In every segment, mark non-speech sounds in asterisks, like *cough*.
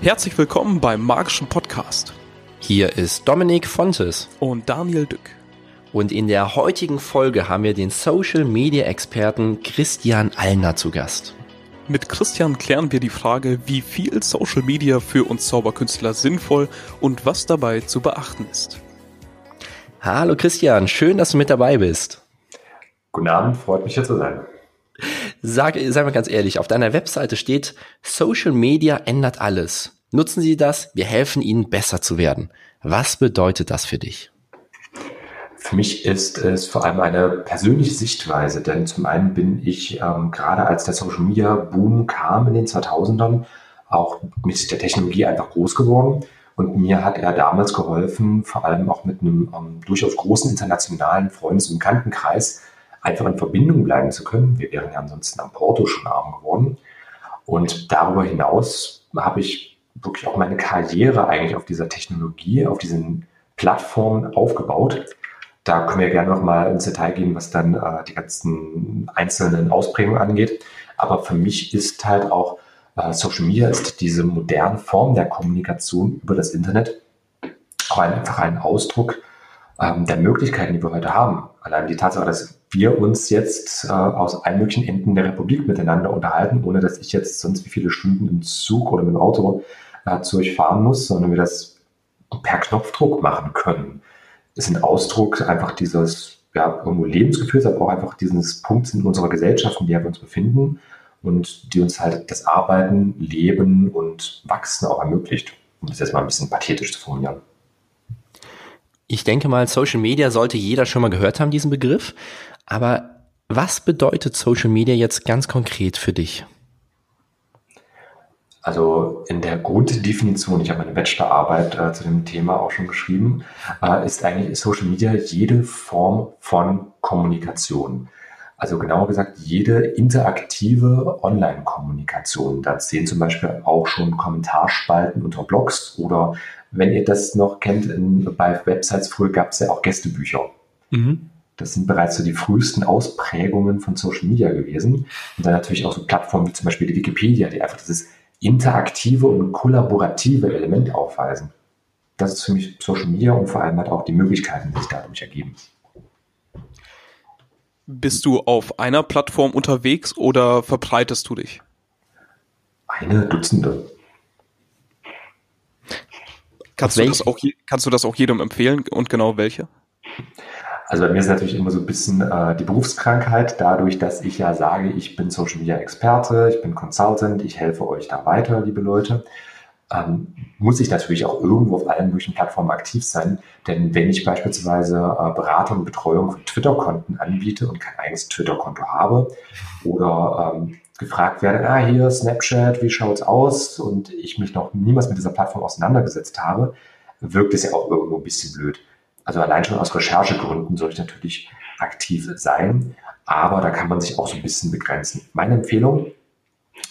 Herzlich willkommen beim Magischen Podcast. Hier ist Dominik Fontes. Und Daniel Dück. Und in der heutigen Folge haben wir den Social Media Experten Christian Allner zu Gast. Mit Christian klären wir die Frage, wie viel Social Media für uns Zauberkünstler sinnvoll und was dabei zu beachten ist. Hallo Christian, schön, dass du mit dabei bist. Guten Abend, freut mich hier zu sein. Sag, sag mal ganz ehrlich, auf deiner Webseite steht, Social Media ändert alles. Nutzen Sie das, wir helfen Ihnen besser zu werden. Was bedeutet das für dich? Für mich ist es vor allem eine persönliche Sichtweise, denn zum einen bin ich ähm, gerade als der Social Media Boom kam in den 2000ern auch mit der Technologie einfach groß geworden. Und mir hat er damals geholfen, vor allem auch mit einem ähm, durchaus großen internationalen Freundes- und Bekanntenkreis einfach in Verbindung bleiben zu können. Wir wären ja ansonsten am Porto schon arm geworden. Und darüber hinaus habe ich wirklich auch meine Karriere eigentlich auf dieser Technologie, auf diesen Plattformen aufgebaut da können wir gerne nochmal ins Detail gehen, was dann äh, die ganzen einzelnen Ausprägungen angeht. Aber für mich ist halt auch äh, Social Media ist diese moderne Form der Kommunikation über das Internet auch einfach ein Ausdruck ähm, der Möglichkeiten, die wir heute haben. Allein die Tatsache, dass wir uns jetzt äh, aus allen möglichen Enden der Republik miteinander unterhalten, ohne dass ich jetzt sonst wie viele Stunden im Zug oder mit dem Auto äh, zu euch fahren muss, sondern wir das per Knopfdruck machen können ist ein Ausdruck einfach dieses ja, irgendwo Lebensgefühls, aber auch einfach dieses Punkts in unserer Gesellschaft, in der wir uns befinden und die uns halt das Arbeiten, Leben und Wachsen auch ermöglicht, um das jetzt mal ein bisschen pathetisch zu formulieren. Ich denke mal, Social Media sollte jeder schon mal gehört haben, diesen Begriff. Aber was bedeutet Social Media jetzt ganz konkret für dich? Also in der Grunddefinition, ich habe eine Bachelorarbeit äh, zu dem Thema auch schon geschrieben, äh, ist eigentlich Social Media jede Form von Kommunikation. Also genauer gesagt, jede interaktive Online-Kommunikation. Da zählen zum Beispiel auch schon Kommentarspalten unter Blogs oder wenn ihr das noch kennt, in, bei Websites früher gab es ja auch Gästebücher. Mhm. Das sind bereits so die frühesten Ausprägungen von Social Media gewesen. Und dann natürlich auch so Plattformen wie zum Beispiel die Wikipedia, die einfach dieses interaktive und kollaborative Element aufweisen. Das ist für mich Social Media und vor allem halt auch die Möglichkeiten, die sich dadurch ergeben. Bist du auf einer Plattform unterwegs oder verbreitest du dich? Eine Dutzende. Kannst du, das auch, kannst du das auch jedem empfehlen und genau welche? Also bei mir ist natürlich immer so ein bisschen äh, die Berufskrankheit, dadurch, dass ich ja sage, ich bin Social Media Experte, ich bin Consultant, ich helfe euch da weiter, liebe Leute. Ähm, muss ich natürlich auch irgendwo auf allen möglichen Plattformen aktiv sein. Denn wenn ich beispielsweise äh, Beratung und Betreuung von Twitter-Konten anbiete und kein eigenes Twitter-Konto habe oder ähm, gefragt werde, ah, hier Snapchat, wie schaut's aus? Und ich mich noch niemals mit dieser Plattform auseinandergesetzt habe, wirkt es ja auch irgendwo ein bisschen blöd. Also allein schon aus Recherchegründen soll ich natürlich aktiv sein, aber da kann man sich auch so ein bisschen begrenzen. Meine Empfehlung,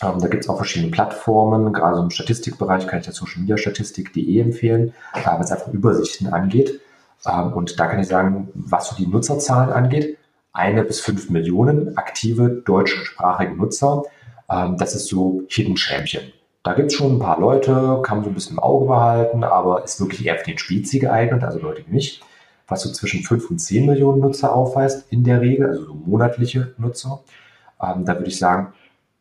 ähm, da gibt es auch verschiedene Plattformen, gerade im Statistikbereich kann ich das Social Media Statistik.de empfehlen, äh, was einfach Übersichten angeht. Ähm, und da kann ich sagen, was so die Nutzerzahlen angeht, eine bis fünf Millionen aktive deutschsprachige Nutzer. Ähm, das ist so Hidden Champion. Da gibt es schon ein paar Leute, kann man so ein bisschen im Auge behalten, aber ist wirklich eher für den Spezi geeignet, also Leute mich, was so zwischen 5 und 10 Millionen Nutzer aufweist in der Regel, also so monatliche Nutzer. Ähm, da würde ich sagen,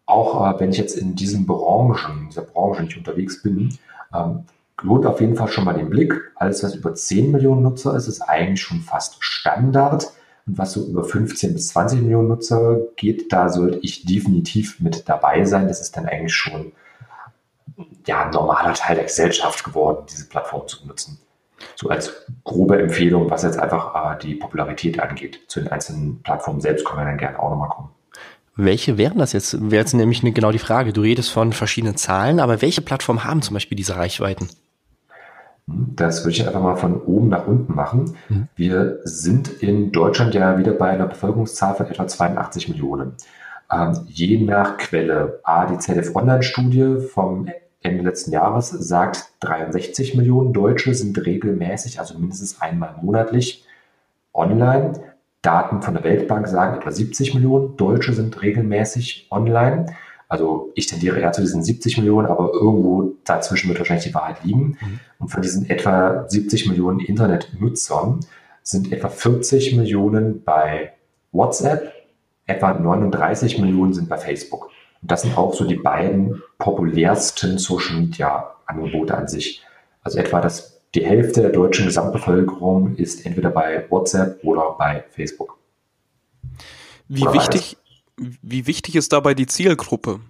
auch äh, wenn ich jetzt in diesen Branchen, in dieser Branche nicht unterwegs bin, ähm, lohnt auf jeden Fall schon mal den Blick. Alles, was über 10 Millionen Nutzer ist, ist eigentlich schon fast Standard. Und was so über 15 bis 20 Millionen Nutzer geht, da sollte ich definitiv mit dabei sein. Das ist dann eigentlich schon ja, ein normaler Teil der Gesellschaft geworden, diese Plattform zu benutzen. So als grobe Empfehlung, was jetzt einfach äh, die Popularität angeht. Zu den einzelnen Plattformen selbst können wir dann gerne auch nochmal kommen. Welche wären das jetzt? Wäre jetzt nämlich genau die Frage. Du redest von verschiedenen Zahlen, aber welche Plattformen haben zum Beispiel diese Reichweiten? Das würde ich einfach mal von oben nach unten machen. Mhm. Wir sind in Deutschland ja wieder bei einer Bevölkerungszahl von etwa 82 Millionen. Ähm, je nach Quelle, A, die ZDF Online-Studie vom Ende letzten Jahres sagt, 63 Millionen Deutsche sind regelmäßig, also mindestens einmal monatlich online. Daten von der Weltbank sagen, etwa 70 Millionen Deutsche sind regelmäßig online. Also ich tendiere eher zu diesen 70 Millionen, aber irgendwo dazwischen wird wahrscheinlich die Wahrheit liegen. Mhm. Und von diesen etwa 70 Millionen Internetnutzern sind etwa 40 Millionen bei WhatsApp, etwa 39 Millionen sind bei Facebook. Und das sind auch so die beiden populärsten Social Media Angebote an sich. Also etwa das, die Hälfte der deutschen Gesamtbevölkerung ist entweder bei WhatsApp oder bei Facebook. Wie oder wichtig, wie wichtig ist dabei die Zielgruppe?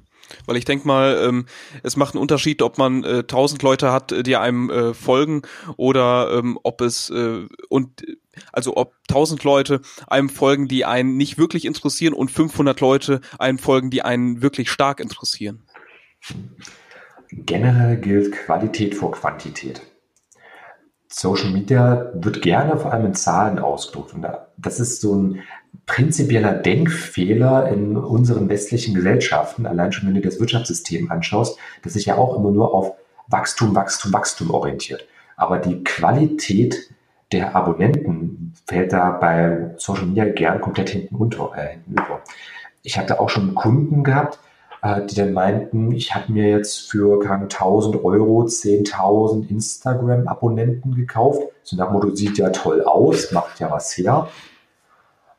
Weil ich denke mal, ähm, es macht einen Unterschied, ob man äh, 1000 Leute hat, die einem äh, folgen oder ähm, ob es äh, und also ob 1000 Leute einem folgen, die einen nicht wirklich interessieren und 500 Leute einem folgen, die einen wirklich stark interessieren. Generell gilt Qualität vor Quantität. Social Media wird gerne vor allem in Zahlen ausgedrückt. Und das ist so ein prinzipieller Denkfehler in unseren westlichen Gesellschaften, allein schon wenn du das Wirtschaftssystem anschaust, das sich ja auch immer nur auf Wachstum, Wachstum, Wachstum orientiert. Aber die Qualität der Abonnenten fällt da bei Social Media gern komplett hinten, unter, äh, hinten über. Ich da auch schon Kunden gehabt, die dann meinten, ich habe mir jetzt für 1000 Euro 10.000 Instagram-Abonnenten gekauft. So nach Motto, sieht ja toll aus, macht ja was her.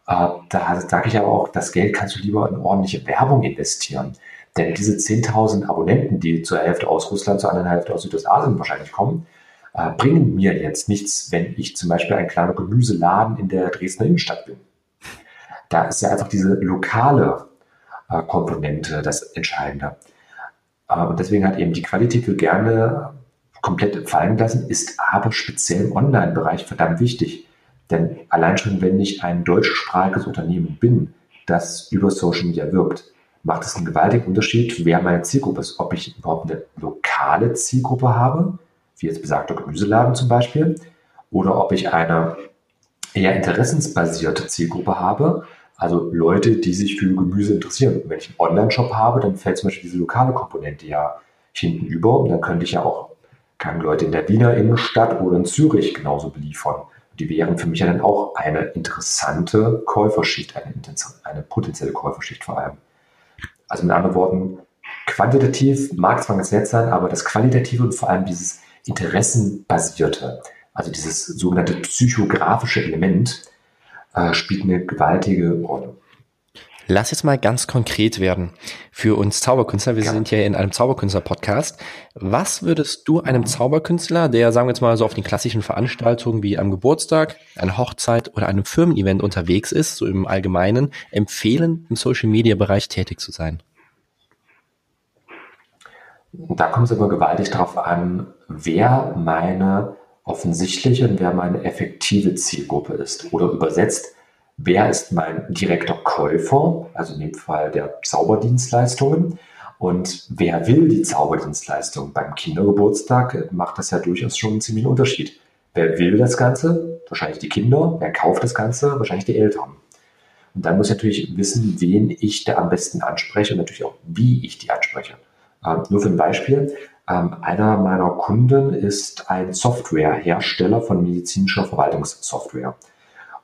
Äh, da sage ich aber auch, das Geld kannst du lieber in ordentliche Werbung investieren. Denn diese 10.000 Abonnenten, die zur Hälfte aus Russland, zur anderen Hälfte aus Südostasien wahrscheinlich kommen, äh, bringen mir jetzt nichts, wenn ich zum Beispiel ein kleiner Gemüseladen in der Dresdner Innenstadt bin. Da ist ja einfach diese lokale äh, Komponente das Entscheidende. und deswegen hat eben die Qualität will gerne komplett fallen lassen, ist aber speziell im Online-Bereich verdammt wichtig. Denn allein schon, wenn ich ein deutschsprachiges Unternehmen bin, das über Social Media wirkt, macht es einen gewaltigen Unterschied, wer meine Zielgruppe ist. Ob ich überhaupt eine lokale Zielgruppe habe, wie jetzt besagter Gemüseladen zum Beispiel, oder ob ich eine eher interessensbasierte Zielgruppe habe, also Leute, die sich für Gemüse interessieren. Und wenn ich einen Online-Shop habe, dann fällt zum Beispiel diese lokale Komponente ja hinten über und dann könnte ich ja auch kann Leute in der Wiener Innenstadt oder in Zürich genauso beliefern die wären für mich ja dann auch eine interessante Käuferschicht, eine, eine potenzielle Käuferschicht vor allem. Also mit anderen Worten, quantitativ mag zwar ganz nett sein, aber das Qualitative und vor allem dieses Interessenbasierte, also dieses sogenannte psychografische Element, äh, spielt eine gewaltige Rolle. Lass jetzt mal ganz konkret werden für uns Zauberkünstler. Wir ja. sind hier in einem Zauberkünstler-Podcast. Was würdest du einem Zauberkünstler, der, sagen wir jetzt mal, so auf den klassischen Veranstaltungen wie am Geburtstag, einer Hochzeit oder einem Firmen-Event unterwegs ist, so im Allgemeinen, empfehlen, im Social-Media-Bereich tätig zu sein? Da kommt es immer gewaltig darauf an, wer meine offensichtliche und wer meine effektive Zielgruppe ist. Oder übersetzt, wer ist mein direkter Käufer, also in dem Fall der Zauberdienstleistungen, und wer will die Zauberdienstleistung? Beim Kindergeburtstag macht das ja durchaus schon einen ziemlichen Unterschied. Wer will das Ganze? Wahrscheinlich die Kinder. Wer kauft das Ganze? Wahrscheinlich die Eltern. Und dann muss ich natürlich wissen, wen ich da am besten anspreche und natürlich auch, wie ich die anspreche. Ähm, nur für ein Beispiel. Ähm, einer meiner Kunden ist ein Softwarehersteller von medizinischer Verwaltungssoftware.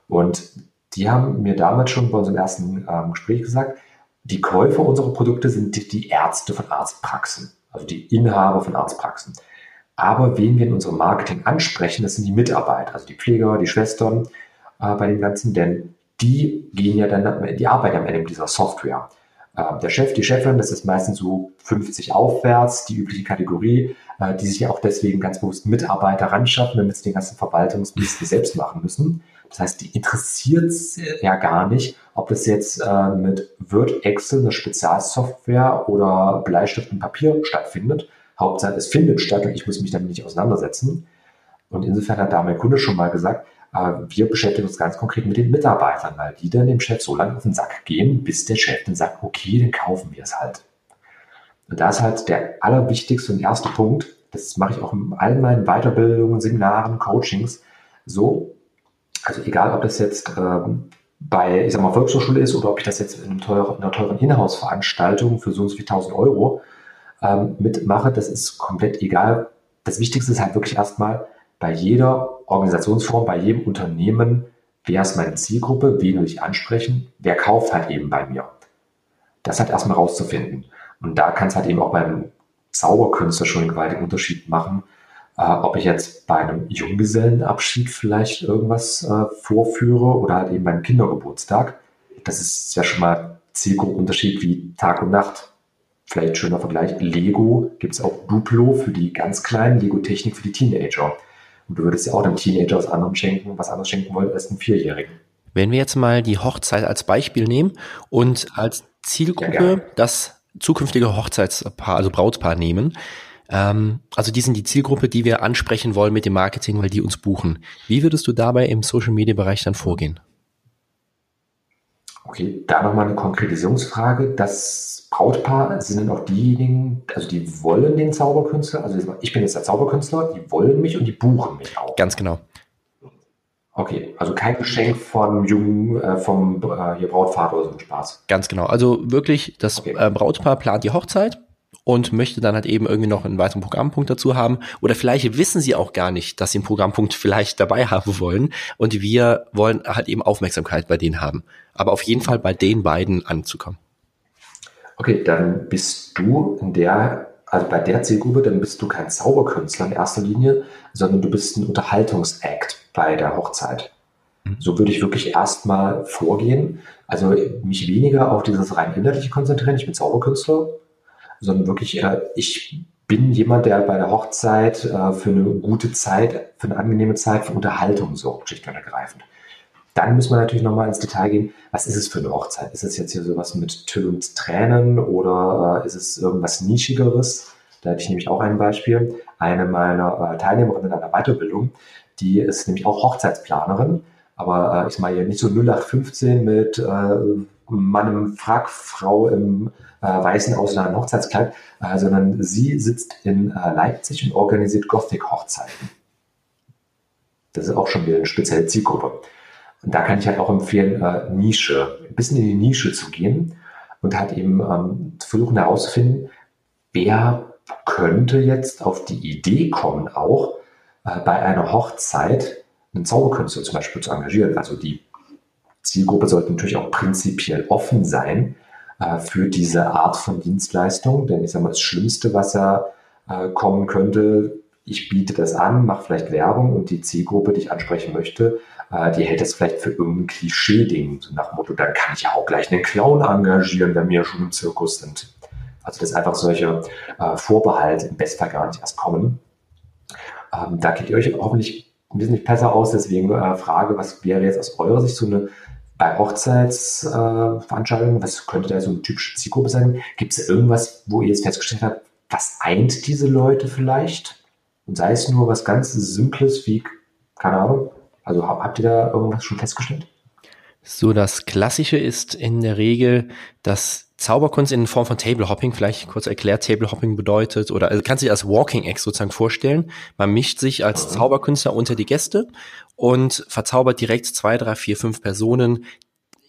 Und die haben mir damals schon bei unserem ersten ähm, Gespräch gesagt, die Käufer unserer Produkte sind die, Ärzte von Arztpraxen, also die Inhaber von Arztpraxen. Aber wen wir in unserem Marketing ansprechen, das sind die Mitarbeiter, also die Pfleger, die Schwestern äh, bei dem Ganzen, denn die gehen ja dann, die arbeiten am Ende mit dieser Software. Äh, der Chef, die Chefin, das ist meistens so 50 aufwärts, die übliche Kategorie, äh, die sich ja auch deswegen ganz bewusst Mitarbeiter ranschaffen, damit sie den ganzen Verwaltungsmist selbst machen müssen. Das heißt, die interessiert es ja gar nicht, ob das jetzt äh, mit Word, Excel, eine Spezialsoftware oder Bleistift und Papier stattfindet. Hauptsache, es findet statt und ich muss mich damit nicht auseinandersetzen. Und insofern hat da mein Kunde schon mal gesagt, wir beschäftigen uns ganz konkret mit den Mitarbeitern, weil die dann dem Chef so lange auf den Sack gehen, bis der Chef dann sagt, okay, dann kaufen wir es halt. Und da ist halt der allerwichtigste und erste Punkt, das mache ich auch in all meinen Weiterbildungen, Seminaren, Coachings, so, also egal, ob das jetzt ähm, bei, ich sag mal, Volkshochschule ist oder ob ich das jetzt in, teuren, in einer teuren Inhouse-Veranstaltung für so und so viel tausend Euro ähm, mitmache, das ist komplett egal. Das Wichtigste ist halt wirklich erstmal bei jeder Organisationsform, bei jedem Unternehmen, wer ist meine Zielgruppe, wen will ich ansprechen, wer kauft halt eben bei mir. Das halt erstmal rauszufinden. Und da kann es halt eben auch beim Zauberkünstler schon einen gewaltigen Unterschied machen, äh, ob ich jetzt bei einem Junggesellenabschied vielleicht irgendwas äh, vorführe oder halt eben beim Kindergeburtstag. Das ist ja schon mal Zielgruppenunterschied wie Tag und Nacht. Vielleicht schöner Vergleich. Lego gibt es auch Duplo für die ganz Kleinen, Lego Technik für die Teenager. Und du würdest ja auch einem Teenager was anderem schenken, was anderes schenken wollen als einem Vierjährigen. Wenn wir jetzt mal die Hochzeit als Beispiel nehmen und als Zielgruppe ja, das zukünftige Hochzeitspaar, also Brautpaar nehmen, ähm, also die sind die Zielgruppe, die wir ansprechen wollen mit dem Marketing, weil die uns buchen. Wie würdest du dabei im Social Media Bereich dann vorgehen? Okay, da nochmal eine Konkretisierungsfrage. Das Brautpaar sind dann auch diejenigen, also die wollen den Zauberkünstler, also ich bin jetzt der Zauberkünstler, die wollen mich und die buchen mich auch. Ganz genau. Okay, also kein Geschenk vom jungen, äh, vom äh, hier Brautvater oder so ein Spaß. Ganz genau. Also wirklich, das okay. äh, Brautpaar plant die Hochzeit und möchte dann halt eben irgendwie noch einen weiteren Programmpunkt dazu haben. Oder vielleicht wissen sie auch gar nicht, dass sie einen Programmpunkt vielleicht dabei haben wollen. Und wir wollen halt eben Aufmerksamkeit bei denen haben. Aber auf jeden Fall bei den beiden anzukommen. Okay, dann bist du in der, also bei der Zielgruppe, dann bist du kein Zauberkünstler in erster Linie, sondern du bist ein Unterhaltungsakt bei der Hochzeit. Mhm. So würde ich wirklich erstmal vorgehen. Also mich weniger auf dieses rein innerliche konzentrieren. Ich bin Zauberkünstler, sondern wirklich, äh, ich bin jemand, der bei der Hochzeit äh, für eine gute Zeit, für eine angenehme Zeit, für Unterhaltung sorgt, schlicht und ergreifend. Dann müssen wir natürlich nochmal ins Detail gehen. Was ist es für eine Hochzeit? Ist es jetzt hier sowas mit Tüll und Tränen oder äh, ist es irgendwas Nischigeres? Da hätte ich nämlich auch ein Beispiel. Eine meiner äh, Teilnehmerinnen in einer Weiterbildung, die ist nämlich auch Hochzeitsplanerin, aber äh, ich meine ja nicht so 0815 mit äh, Mann im Frack, Frau im äh, weißen Ausland Hochzeitskleid, äh, sondern sie sitzt in äh, Leipzig und organisiert Gothic-Hochzeiten. Das ist auch schon wieder eine spezielle Zielgruppe. Und da kann ich halt auch empfehlen, äh, Nische, ein bisschen in die Nische zu gehen und halt eben ähm, zu versuchen herauszufinden, wer könnte jetzt auf die Idee kommen, auch äh, bei einer Hochzeit einen Zauberkünstler zum Beispiel zu engagieren. Also die Zielgruppe sollte natürlich auch prinzipiell offen sein äh, für diese Art von Dienstleistung, denn ich sage mal, das Schlimmste, was ja äh, kommen könnte, ich biete das an, mache vielleicht Werbung und die Zielgruppe, die ich ansprechen möchte, äh, die hält das vielleicht für irgendein Klischee-Ding. So nach dem Motto, dann kann ich ja auch gleich einen Clown engagieren, wenn wir ja schon im Zirkus sind. Also dass einfach solche äh, Vorbehalte im Bestfall gar nicht erst kommen. Ähm, da kennt ihr euch hoffentlich ein bisschen besser aus, deswegen äh, Frage, was wäre jetzt aus eurer Sicht so eine bei Hochzeitsveranstaltungen, äh, was könnte da so eine typische Zielgruppe sein? Gibt es irgendwas, wo ihr jetzt festgestellt habt, was eint diese Leute vielleicht? Und sei es nur was ganz Simples wie, keine Ahnung, also habt ihr da irgendwas schon festgestellt? So, das Klassische ist in der Regel, dass Zauberkunst in Form von Table Hopping, vielleicht kurz erklärt, Table Hopping bedeutet, oder also kannst du dir als Walking Act sozusagen vorstellen. Man mischt sich als. Zauberkünstler unter die Gäste und verzaubert direkt zwei, drei, vier, fünf Personen,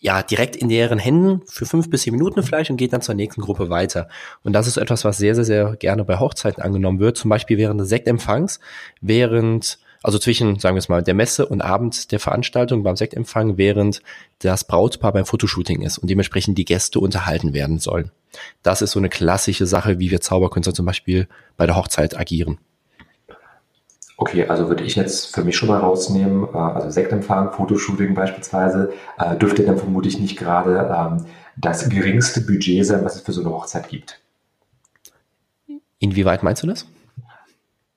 ja, direkt in deren Händen für fünf bis zehn Minuten vielleicht und geht dann zur nächsten Gruppe weiter. Und das ist etwas, was sehr, sehr, sehr gerne bei Hochzeiten angenommen wird. Zum Beispiel während des Sektempfangs, während also zwischen, sagen wir es mal, der Messe und Abend der Veranstaltung beim Sektempfang, während das Brautpaar beim Fotoshooting ist und dementsprechend die Gäste unterhalten werden sollen. Das ist so eine klassische Sache, wie wir Zauberkünstler zum Beispiel bei der Hochzeit agieren. Okay, also würde ich jetzt für mich schon mal rausnehmen, äh, also Sektempfang, Fotoshooting beispielsweise, äh, dürfte dann vermutlich nicht gerade ähm, das geringste Budget sein, was es für so eine Hochzeit gibt. Inwieweit meinst du das?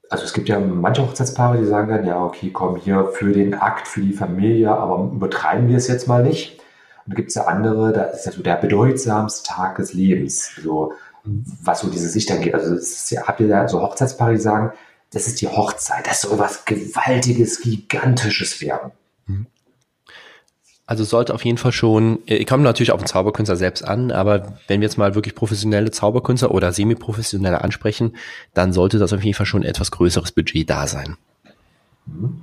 Also es gibt ja manche Hochzeitspaare, die sagen dann, ja, okay, komm hier für den Akt, für die Familie, aber übertreiben wir es jetzt mal nicht. Und gibt es ja andere, da ist ja so der bedeutsamste Tag des Lebens, so was so diese Sicht angeht. Also ja, habt ihr da so Hochzeitspaare, die sagen, das ist die Hochzeit, das soll was Gewaltiges, Gigantisches werden. Also sollte auf jeden Fall schon, ich komme natürlich auf den Zauberkünstler selbst an, aber wenn wir jetzt mal wirklich professionelle Zauberkünstler oder semi-professionelle ansprechen, dann sollte das auf jeden Fall schon ein etwas größeres Budget da sein. Mhm.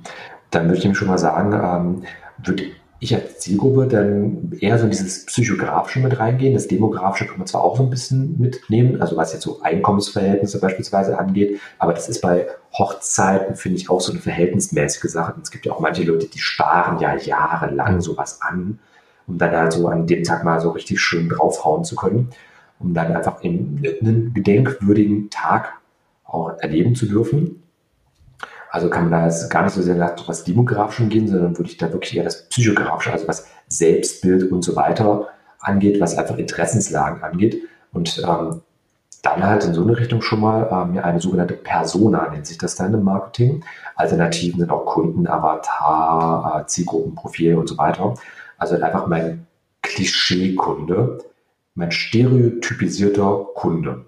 Dann würde ich ihm schon mal sagen, ähm, würde ich als Zielgruppe dann eher so in dieses Psychografische mit reingehen. Das Demografische kann man zwar auch so ein bisschen mitnehmen, also was jetzt so Einkommensverhältnisse beispielsweise angeht, aber das ist bei Hochzeiten, finde ich, auch so eine verhältnismäßige Sache. Und es gibt ja auch manche Leute, die sparen ja jahrelang mhm. sowas an, um dann halt so an dem Tag mal so richtig schön draufhauen zu können. um dann einfach in, einen gedenkwürdigen Tag auch erleben zu dürfen. Also kann man da jetzt gar nicht so sehr nach was Demografischen gehen, sondern würde ich da wirklich eher das Psychografische, also was Selbstbild und so weiter angeht, was einfach Interessenslagen angeht. Und ähm, dann halt in so eine Richtung schon mal ähm, eine sogenannte Persona, nennt sich das dann im Marketing. Alternativen sind auch Kunden, Avatar, äh, Zielgruppenprofil und so weiter. Also einfach mein Klischeekunde, mein stereotypisierter Kunde.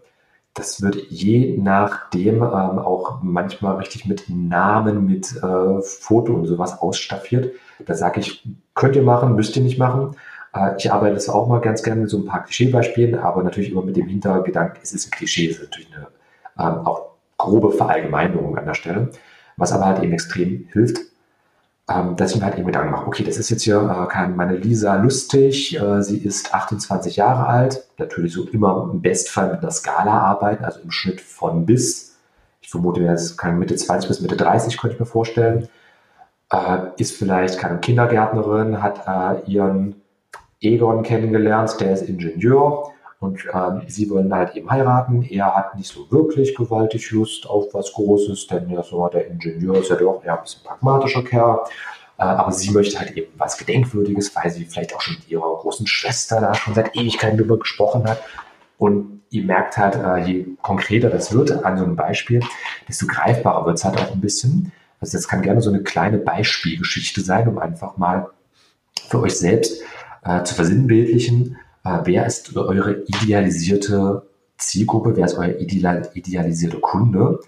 Das wird je nachdem ähm, auch manchmal richtig mit Namen, mit äh, Foto und sowas ausstaffiert. Da sage ich, könnt ihr machen, müsst ihr nicht machen. Äh, ich arbeite das auch mal ganz gerne mit so ein paar Klischeebeispielen, aber natürlich immer mit dem Hintergedanken, es ist ein Klischee, es ist natürlich eine ähm, auch grobe Verallgemeinerung an der Stelle, was aber halt eben extrem hilft, ähm, dass ich mir halt eben Gedanken mache, okay, das ist jetzt hier äh, meine Lisa lustig, äh, sie ist 28 Jahre alt, natürlich so immer im Bestfall mit einer Skala arbeiten, also im Schnitt von bis, ich vermute, jetzt kann Mitte 20 bis Mitte 30, könnte ich mir vorstellen, äh, ist vielleicht keine Kindergärtnerin, hat äh, ihren Egon kennengelernt, der ist Ingenieur und ähm, sie wollen halt eben heiraten. Er hat nicht so wirklich gewaltig Lust auf was Großes, denn ja, so der Ingenieur ist ja doch eher ein bisschen pragmatischer Kerl. Äh, aber sie möchte halt eben was Gedenkwürdiges, weil sie vielleicht auch schon mit ihrer großen Schwester da schon seit Ewigkeiten drüber gesprochen hat. Und ihr merkt halt, äh, je konkreter das wird an so einem Beispiel, desto greifbarer wird es halt auch ein bisschen. Also das kann gerne so eine kleine Beispielgeschichte sein, um einfach mal für euch selbst äh, zu versinnbildlichen, wer ist eure idealisierte Zielgruppe, wer ist euer ideal, idealisierte Kunde,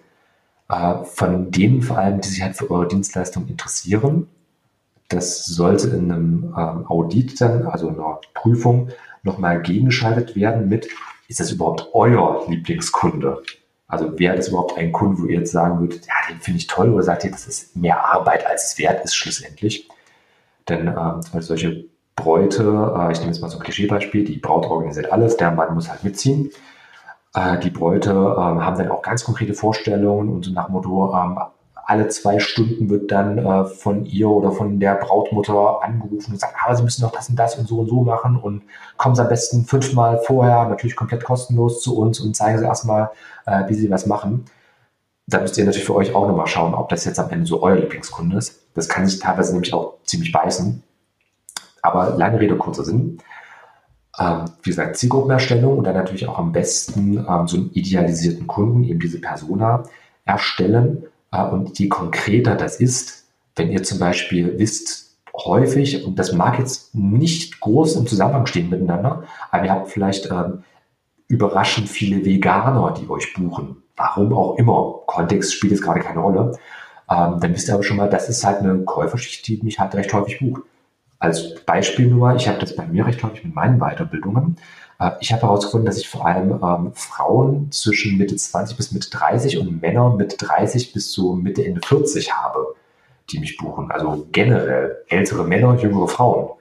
äh, von denen vor allem, die sich halt für eure Dienstleistung interessieren. Das sollte in einem ähm, Audit dann, also einer Prüfung, nochmal gegengeschaltet werden mit, ist das überhaupt euer Lieblingskunde? Also wäre das überhaupt ein Kunde, wo ihr jetzt sagen würdet, ja, den finde ich toll, oder sagt ihr, das ist mehr Arbeit, als es wert ist schlussendlich? Denn ähm, solche Bräute, äh, ich nehme jetzt mal so ein Klischeebeispiel, die Braut organisiert alles, der Mann muss halt mitziehen. Äh, die Bräute ähm, haben dann auch ganz konkrete Vorstellungen und so nach Motto, ähm, alle zwei Stunden wird dann äh, von ihr oder von der Brautmutter angerufen und sagt, aber sie müssen doch das und das und so und so machen und kommen sie am besten fünfmal vorher, natürlich komplett kostenlos zu uns und zeigen sie erstmal, äh, wie sie was machen. Da müsst ihr natürlich für euch auch nochmal schauen, ob das jetzt am Ende so euer Lieblingskunde ist. Das kann sich teilweise nämlich auch ziemlich beißen. Aber lange Rede, kurzer Sinn. Ähm, wie gesagt, Zielgruppenerstellung und dann natürlich auch am besten ähm, so einen idealisierten Kunden, eben diese Persona erstellen. Äh, und je konkreter das ist, wenn ihr zum Beispiel wisst, häufig, und das mag jetzt nicht groß im Zusammenhang stehen miteinander, aber ihr habt vielleicht ähm, überraschend viele Veganer, die euch buchen. Warum auch immer. Kontext spielt jetzt gerade keine Rolle. Ähm, dann wisst ihr aber schon mal, das ist halt eine Käuferschicht, die mich halt recht häufig bucht. Als Beispiel nur, ich habe das bei mir recht häufig mit meinen Weiterbildungen. Äh, ich habe herausgefunden, dass ich vor allem ähm, Frauen zwischen Mitte 20 bis Mitte 30 und Männer mit 30 bis zu Mitte Ende 40 habe, die mich buchen. Also generell ältere Männer, jüngere Frauen.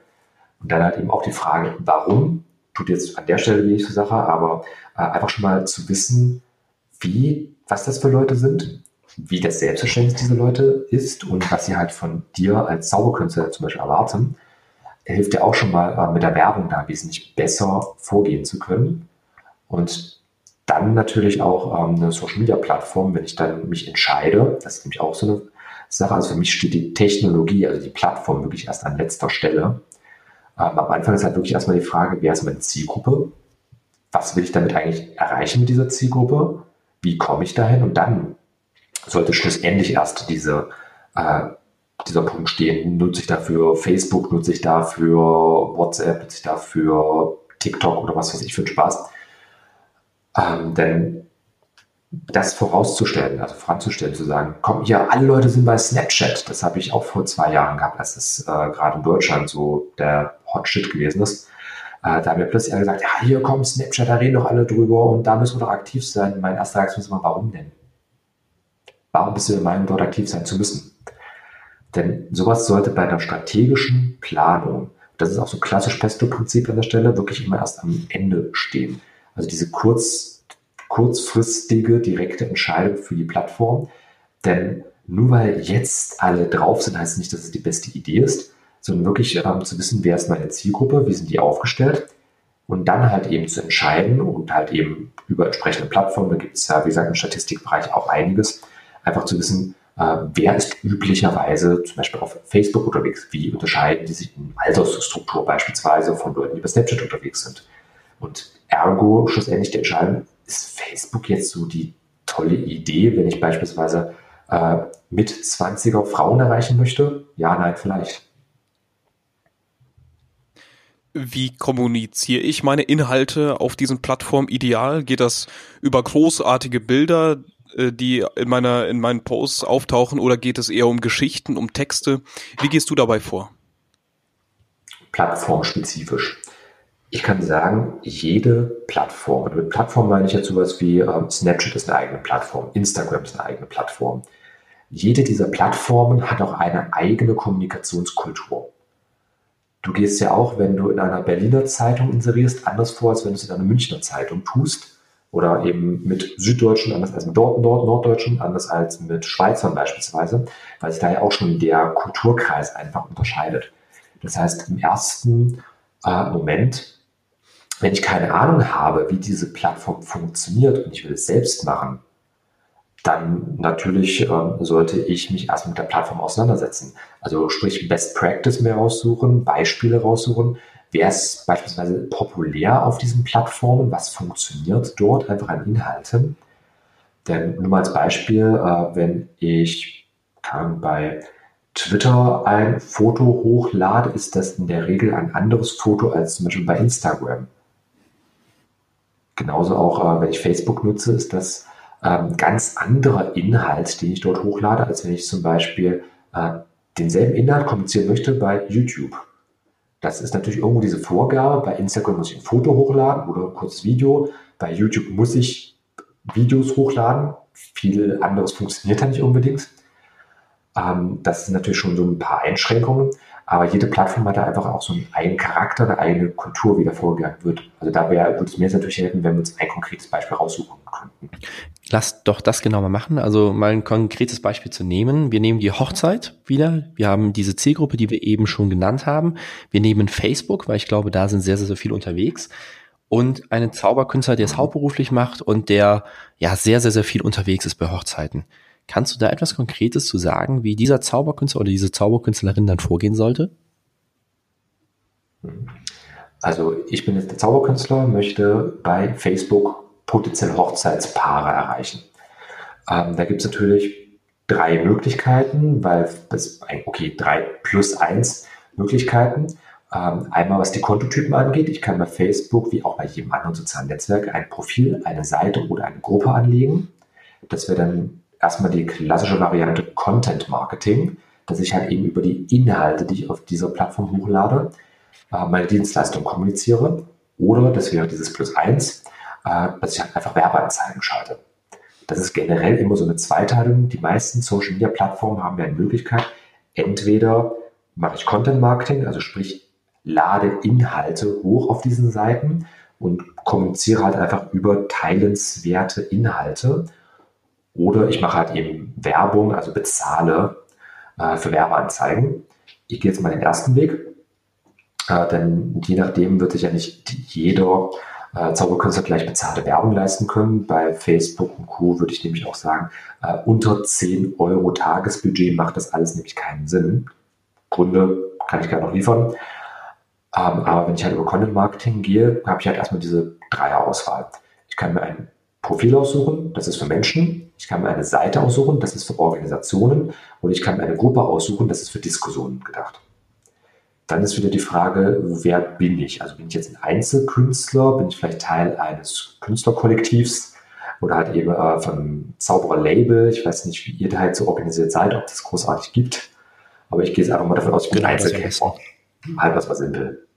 Und dann halt eben auch die Frage, warum, tut jetzt an der Stelle wenig zur Sache, aber äh, einfach schon mal zu wissen, wie, was das für Leute sind, wie das Selbstverständnis dieser Leute ist und was sie halt von dir als Zauberkünstler zum Beispiel erwarten hilft dir auch schon mal äh, mit der Werbung da wesentlich besser vorgehen zu können. Und dann natürlich auch ähm, eine Social Media Plattform, wenn ich dann mich entscheide, das ist nämlich auch so eine Sache. Also für mich steht die Technologie, also die Plattform wirklich erst an letzter Stelle. Ähm, am Anfang ist halt wirklich erstmal die Frage, wer ist meine Zielgruppe? Was will ich damit eigentlich erreichen mit dieser Zielgruppe? Wie komme ich dahin? Und dann sollte schlussendlich erst diese äh, dieser Punkt stehen. Nutze ich dafür Facebook, nutze ich dafür WhatsApp, nutze ich dafür TikTok oder was weiß ich für einen Spaß. Ähm, denn das vorauszustellen, also voranzustellen, zu sagen, komm, hier, alle Leute sind bei Snapchat. Das habe ich auch vor zwei Jahren gehabt, als das äh, gerade in Deutschland so der Hot Shit gewesen ist. Äh, da haben wir plötzlich alle gesagt, ja, hier kommt Snapchat, da reden doch alle drüber und da müssen wir doch aktiv sein. Mein erster Reaktion ist immer, warum denn? Warum bist du der Meinung, dort aktiv sein zu müssen? Denn sowas sollte bei einer strategischen Planung, das ist auch so klassisch Pesto-Prinzip an der Stelle, wirklich immer erst am Ende stehen. Also diese kurz, kurzfristige, direkte Entscheidung für die Plattform. Denn nur weil jetzt alle drauf sind, heißt nicht, dass es die beste Idee ist, sondern wirklich ähm, zu wissen, wer ist meine Zielgruppe, wie sind die aufgestellt, und dann halt eben zu entscheiden und halt eben über entsprechende Plattformen, da gibt es ja, wie gesagt, im Statistikbereich auch einiges, einfach zu wissen, wer ist üblicherweise zum Beispiel auf Facebook unterwegs, wie unterscheiden die sich in Altersstruktur beispielsweise von Leuten, die bei Snapchat unterwegs sind. Und ergo schlussendlich die Entscheidung, ist Facebook jetzt so die tolle Idee, wenn ich beispielsweise äh, mit 20er Frauen erreichen möchte? Ja, nein, vielleicht. Wie kommuniziere ich meine Inhalte auf diesen Plattformen ideal? Geht das über großartige Bilder, die in meiner in meinen Posts auftauchen, oder geht es eher um Geschichten, um Texte? Wie gehst du dabei vor? Plattformspezifisch. Ich kann sagen, jede Plattform, und mit Plattform meine ich jetzt sowas wie ähm, Snapchat ist eine eigene Plattform, Instagram ist eine eigene Plattform. Jede dieser Plattformen hat auch eine eigene Kommunikationskultur. Du gehst ja auch, wenn du in einer Berliner Zeitung inserierst, anders vor, als wenn du es in einer Münchner Zeitung tust. Oder eben mit Süddeutschen, anders als mit Nord Nord Norddeutschen, anders als mit Schweizern beispielsweise, weil sich da ja auch schon der Kulturkreis einfach unterscheidet. Das heißt, im ersten äh, Moment, wenn ich keine Ahnung habe, wie diese Plattform funktioniert und ich will es selbst machen, dann natürlich äh, sollte ich mich erst mit der Plattform auseinandersetzen. Also sprich Best Practice mehr raussuchen, Beispiele raussuchen. Wer ist beispielsweise populär auf diesen Plattformen? Was funktioniert dort einfach an Inhalten? Denn nur mal als Beispiel, äh, wenn ich kann bei Twitter ein Foto hochlade, ist das in der Regel ein anderes Foto als zum Beispiel bei Instagram. Genauso auch, äh, wenn ich Facebook nutze, ist das ähm, ganz anderer Inhalt, den ich dort hochlade, als wenn ich zum Beispiel äh, denselben Inhalt kommunizieren möchte bei YouTube. Das ist natürlich irgendwo diese Vorgabe. Bei Instagram muss ich ein Foto hochladen oder ein kurzes Video. Bei YouTube muss ich Videos hochladen. Viel anderes funktioniert da nicht unbedingt. Ähm, das sind natürlich schon so ein paar Einschränkungen. Aber jede Plattform hat da einfach auch so einen eigenen Charakter, eine eigene Kultur, wie da vorgegangen wird. Also da wäre, würde es mir jetzt natürlich helfen, wenn wir uns ein konkretes Beispiel raussuchen könnten. Lass doch das genau mal machen. Also mal ein konkretes Beispiel zu nehmen. Wir nehmen die Hochzeit wieder. Wir haben diese Zielgruppe, die wir eben schon genannt haben. Wir nehmen Facebook, weil ich glaube, da sind sehr, sehr, sehr viele unterwegs. Und einen Zauberkünstler, der es hauptberuflich macht und der ja sehr, sehr, sehr viel unterwegs ist bei Hochzeiten. Kannst du da etwas Konkretes zu sagen, wie dieser Zauberkünstler oder diese Zauberkünstlerin dann vorgehen sollte? Also ich bin jetzt der Zauberkünstler, möchte bei Facebook potenziell Hochzeitspaare erreichen. Ähm, da gibt es natürlich drei Möglichkeiten, weil das, okay, drei plus eins Möglichkeiten. Ähm, einmal was die Kontotypen angeht. Ich kann bei Facebook wie auch bei jedem anderen sozialen Netzwerk ein Profil, eine Seite oder eine Gruppe anlegen. Das wäre dann erstmal die klassische Variante Content Marketing, dass ich halt eben über die Inhalte, die ich auf dieser Plattform hochlade, äh, meine Dienstleistung kommuniziere. Oder, das wäre dieses Plus eins, äh, dass ich halt einfach Werbeanzeigen schalte. Das ist generell immer so eine Zweiteilung. Die meisten Social Media Plattformen haben ja eine Möglichkeit, entweder mache ich Content Marketing, also sprich, lade Inhalte hoch auf diesen Seiten und kommuniziere halt einfach über teilenswerte Inhalte oder ich mache halt eben Werbung, also bezahle äh, für Werbeanzeigen. Ich gehe jetzt mal den ersten Weg, äh, denn je nachdem wird sich ja nicht jeder äh, Zauberkünstler gleich bezahlte Werbung leisten können. Bei Facebook und Co. würde ich nämlich auch sagen, äh, unter 10 Euro Tagesbudget macht das alles nämlich keinen Sinn. Gründe kann ich gerne noch liefern. Ähm, aber wenn ich halt über Content Marketing gehe, habe ich halt erstmal diese Dreier-Auswahl. Ich kann mir ein Profil aussuchen, das ist für Menschen. Ich kann mir eine Seite aussuchen, das ist für Organisationen. Und ich kann mir eine Gruppe aussuchen, das ist für Diskussionen gedacht. Dann ist wieder die Frage, wer bin ich? Also bin ich jetzt ein Einzelkünstler? Bin ich vielleicht Teil eines Künstlerkollektivs? Oder halt eben äh, von Zauberer-Label? Ich weiß nicht, wie ihr da halt so organisiert seid, ob das großartig gibt. Aber ich gehe jetzt einfach mal davon aus, ich bin genau, Einzelkämpfer. Halt was mal simpel.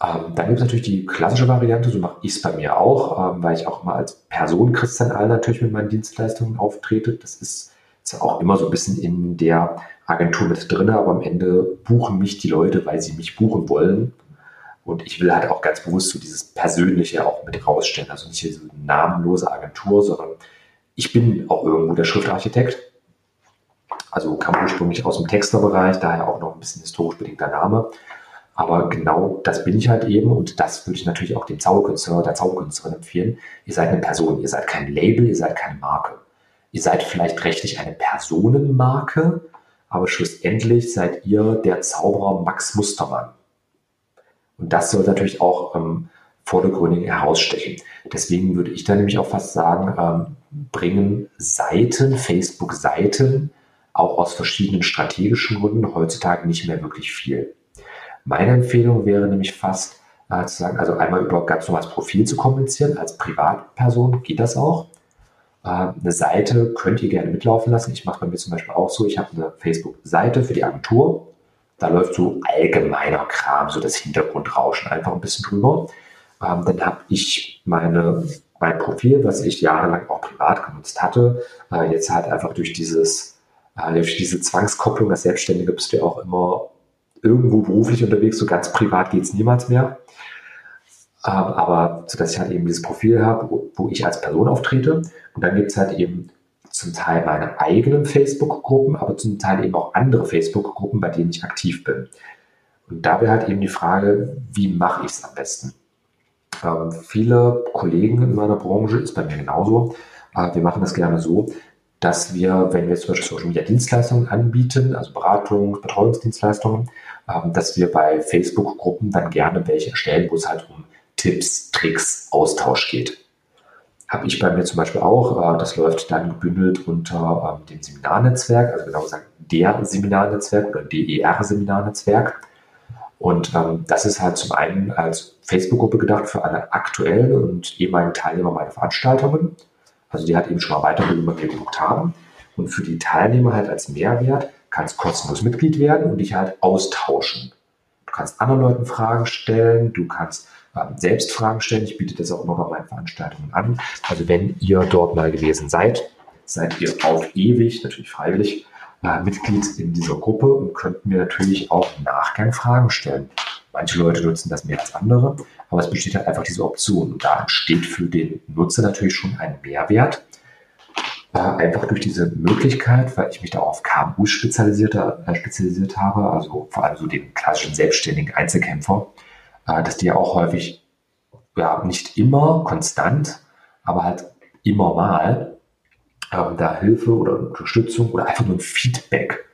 Ähm, dann gibt es natürlich die klassische Variante, so mache ich es bei mir auch, ähm, weil ich auch immer als Person Christian All natürlich mit meinen Dienstleistungen auftrete. Das ist zwar auch immer so ein bisschen in der Agentur mit drin, aber am Ende buchen mich die Leute, weil sie mich buchen wollen. Und ich will halt auch ganz bewusst so dieses Persönliche auch mit rausstellen. Also nicht eine namenlose Agentur, sondern ich bin auch irgendwo der Schriftarchitekt. Also kam ursprünglich aus dem Texterbereich, daher auch noch ein bisschen historisch bedingter Name. Aber genau das bin ich halt eben und das würde ich natürlich auch dem Zauberkünstler, der Zauberkünstlerin empfehlen. Ihr seid eine Person, ihr seid kein Label, ihr seid keine Marke. Ihr seid vielleicht rechtlich eine Personenmarke, aber schlussendlich seid ihr der Zauberer Max Mustermann. Und das soll natürlich auch ähm, vordergründig herausstechen. Deswegen würde ich da nämlich auch fast sagen, ähm, bringen Seiten, Facebook-Seiten, auch aus verschiedenen strategischen Gründen heutzutage nicht mehr wirklich viel. Meine Empfehlung wäre nämlich fast äh, zu sagen, also einmal über ganz normales Profil zu kommunizieren. Als Privatperson geht das auch. Äh, eine Seite könnt ihr gerne mitlaufen lassen. Ich mache bei mir zum Beispiel auch so, ich habe eine Facebook-Seite für die Agentur. Da läuft so allgemeiner Kram, so das Hintergrundrauschen einfach ein bisschen drüber. Ähm, dann habe ich meine, mein Profil, was ich jahrelang auch privat genutzt hatte, äh, jetzt halt einfach durch dieses äh, durch diese Zwangskopplung als Selbstständige bist du ja auch immer irgendwo beruflich unterwegs, so ganz privat geht es niemals mehr. Ähm, aber so dass ich halt eben dieses Profil habe, wo, wo ich als Person auftrete. Und dann gibt es halt eben zum Teil meine eigenen Facebook-Gruppen, aber zum Teil eben auch andere Facebook-Gruppen, bei denen ich aktiv bin. Und da wäre halt eben die Frage, wie mache ich es am besten? Ähm, viele Kollegen in meiner Branche, ist bei mir genauso, äh, wir machen das gerne so, dass wir, wenn wir zum Beispiel Social Media Dienstleistungen anbieten, also Beratung, Betreuungsdienstleistungen, ähm, dass wir bei Facebook-Gruppen dann gerne welche erstellen, wo es halt um Tipps, Tricks, Austausch geht. Habe ich bei mir zum Beispiel auch, äh, das läuft dann gebündelt unter ähm, dem Seminarnetzwerk, also genau gesagt der Seminarnetzwerk oder DER-Seminarnetzwerk. Und ähm, das ist halt zum einen als Facebook-Gruppe gedacht für alle aktuellen und ehemaligen Teilnehmer meiner Veranstaltungen also die halt eben schon mal Weiterbildung bei mir gebucht haben. Und für die Teilnehmer halt als Mehrwert kannst kostenlos Mitglied werden und dich halt austauschen. Du kannst anderen Leuten Fragen stellen, du kannst ähm, selbst Fragen stellen. Ich biete das auch immer bei meinen Veranstaltungen an. Also wenn ihr dort mal gewesen seid, seid ihr auf ewig, natürlich freiwillig, äh, Mitglied in dieser Gruppe und könnt mir natürlich auch im Nachgang Fragen stellen. Manche Leute nutzen das mehr als andere, aber es besteht halt einfach diese Option. Und da entsteht für den Nutzer natürlich schon ein Mehrwert. Äh, einfach durch diese Möglichkeit, weil ich mich da auf KMU spezialisiert, äh, spezialisiert habe, also vor allem so den klassischen selbstständigen Einzelkämpfer, äh, dass die ja auch häufig, ja, nicht immer konstant, aber halt immer mal ähm, da Hilfe oder Unterstützung oder einfach nur ein Feedback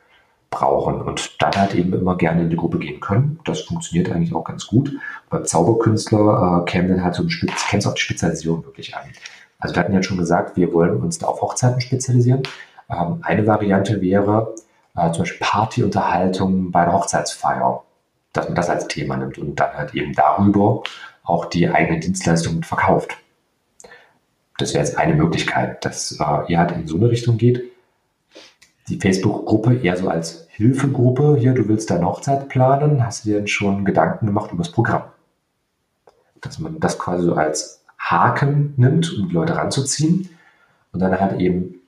brauchen und dann halt eben immer gerne in die Gruppe gehen können. Das funktioniert eigentlich auch ganz gut. Beim Zauberkünstler äh, käme dann halt so ein Spitz, kennst auch die Spezialisierung wirklich an. Also wir hatten ja schon gesagt, wir wollen uns da auf Hochzeiten spezialisieren. Ähm, eine Variante wäre äh, zum Beispiel Partyunterhaltung bei der Hochzeitsfeier, dass man das als Thema nimmt und dann halt eben darüber auch die eigene Dienstleistung verkauft. Das wäre jetzt eine Möglichkeit, dass äh, ihr halt in so eine Richtung geht die Facebook-Gruppe eher so als Hilfegruppe. Hier, du willst deine Hochzeit planen, hast du dir denn schon Gedanken gemacht über das Programm? Dass man das quasi so als Haken nimmt, um die Leute ranzuziehen. Und dann halt eben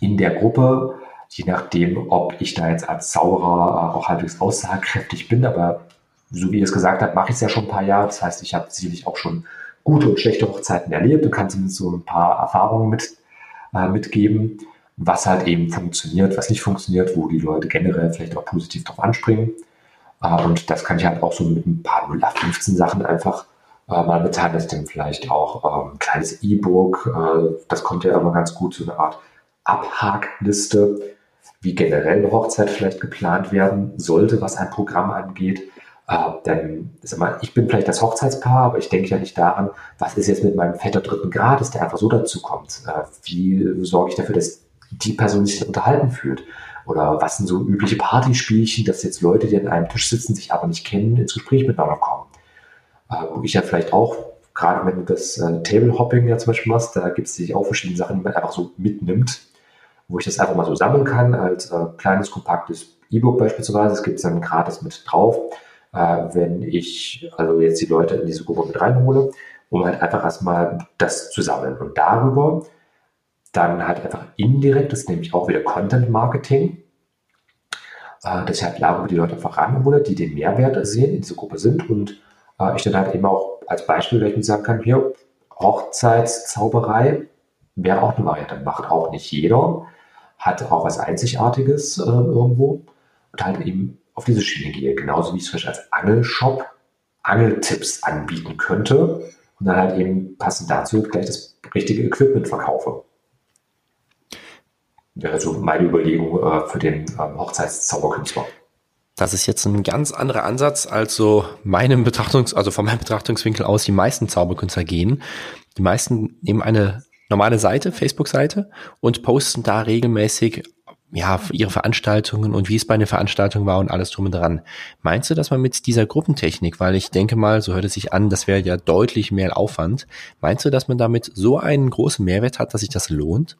in der Gruppe, je nachdem, ob ich da jetzt als Zauberer auch halbwegs aussagekräftig bin, aber so wie ihr es gesagt habt, mache ich es ja schon ein paar Jahre. Das heißt, ich habe sicherlich auch schon gute und schlechte Hochzeiten erlebt und kann zumindest so ein paar Erfahrungen mit, äh, mitgeben was halt eben funktioniert, was nicht funktioniert, wo die Leute generell vielleicht auch positiv drauf anspringen. Äh, und das kann ich halt auch so mit ein paar 0815 Sachen einfach äh, mal mitteilen, dass dann vielleicht auch ähm, ein kleines E-Book, äh, das kommt ja immer ganz gut, so eine Art Abhakliste, wie generell eine Hochzeit vielleicht geplant werden sollte, was ein Programm angeht. Denn sag mal, ich bin vielleicht das Hochzeitspaar, aber ich denke ja nicht daran, was ist jetzt mit meinem Vetter dritten Grades, der einfach so dazu kommt. Wie sorge ich dafür, dass die Person sich unterhalten fühlt. Oder was sind so übliche Partyspielchen, dass jetzt Leute, die an einem Tisch sitzen, sich aber nicht kennen, ins Gespräch miteinander kommen. Äh, wo ich ja vielleicht auch, gerade wenn du das äh, Table Hopping ja zum Beispiel machst, da gibt es sich auch verschiedene Sachen, die man einfach so mitnimmt, wo ich das einfach mal so sammeln kann, als äh, kleines, kompaktes E-Book beispielsweise. Es gibt dann gratis mit drauf, wenn ich also jetzt die Leute in diese Gruppe mit reinhole, um halt einfach erstmal das zu sammeln. Und darüber dann halt einfach indirekt, das ist nämlich auch wieder Content Marketing. Dass ich halt darüber die Leute einfach ranhole, die den Mehrwert sehen, in dieser Gruppe sind und äh, ich dann halt eben auch als Beispiel vielleicht sagen kann, hier, Hochzeitszauberei wäre auch eine Variante, macht auch nicht jeder, hat auch was Einzigartiges äh, irgendwo und halt eben auf diese Schiene gehe. Genauso wie ich es vielleicht als Angelshop Angeltipps anbieten könnte und dann halt eben passend dazu gleich das richtige Equipment verkaufe. Wäre so meine Überlegung äh, für den ähm, Hochzeitszauberkünstler. Das ist jetzt ein ganz anderer Ansatz, als so meinem Betrachtungs-, also von meinem Betrachtungswinkel aus die meisten Zauberkünstler gehen. Die meisten nehmen eine normale Seite, Facebook-Seite und posten da regelmäßig ja, ihre Veranstaltungen und wie es bei einer Veranstaltung war und alles drum und dran. Meinst du, dass man mit dieser Gruppentechnik, weil ich denke mal, so hört es sich an, das wäre ja deutlich mehr Aufwand, meinst du, dass man damit so einen großen Mehrwert hat, dass sich das lohnt?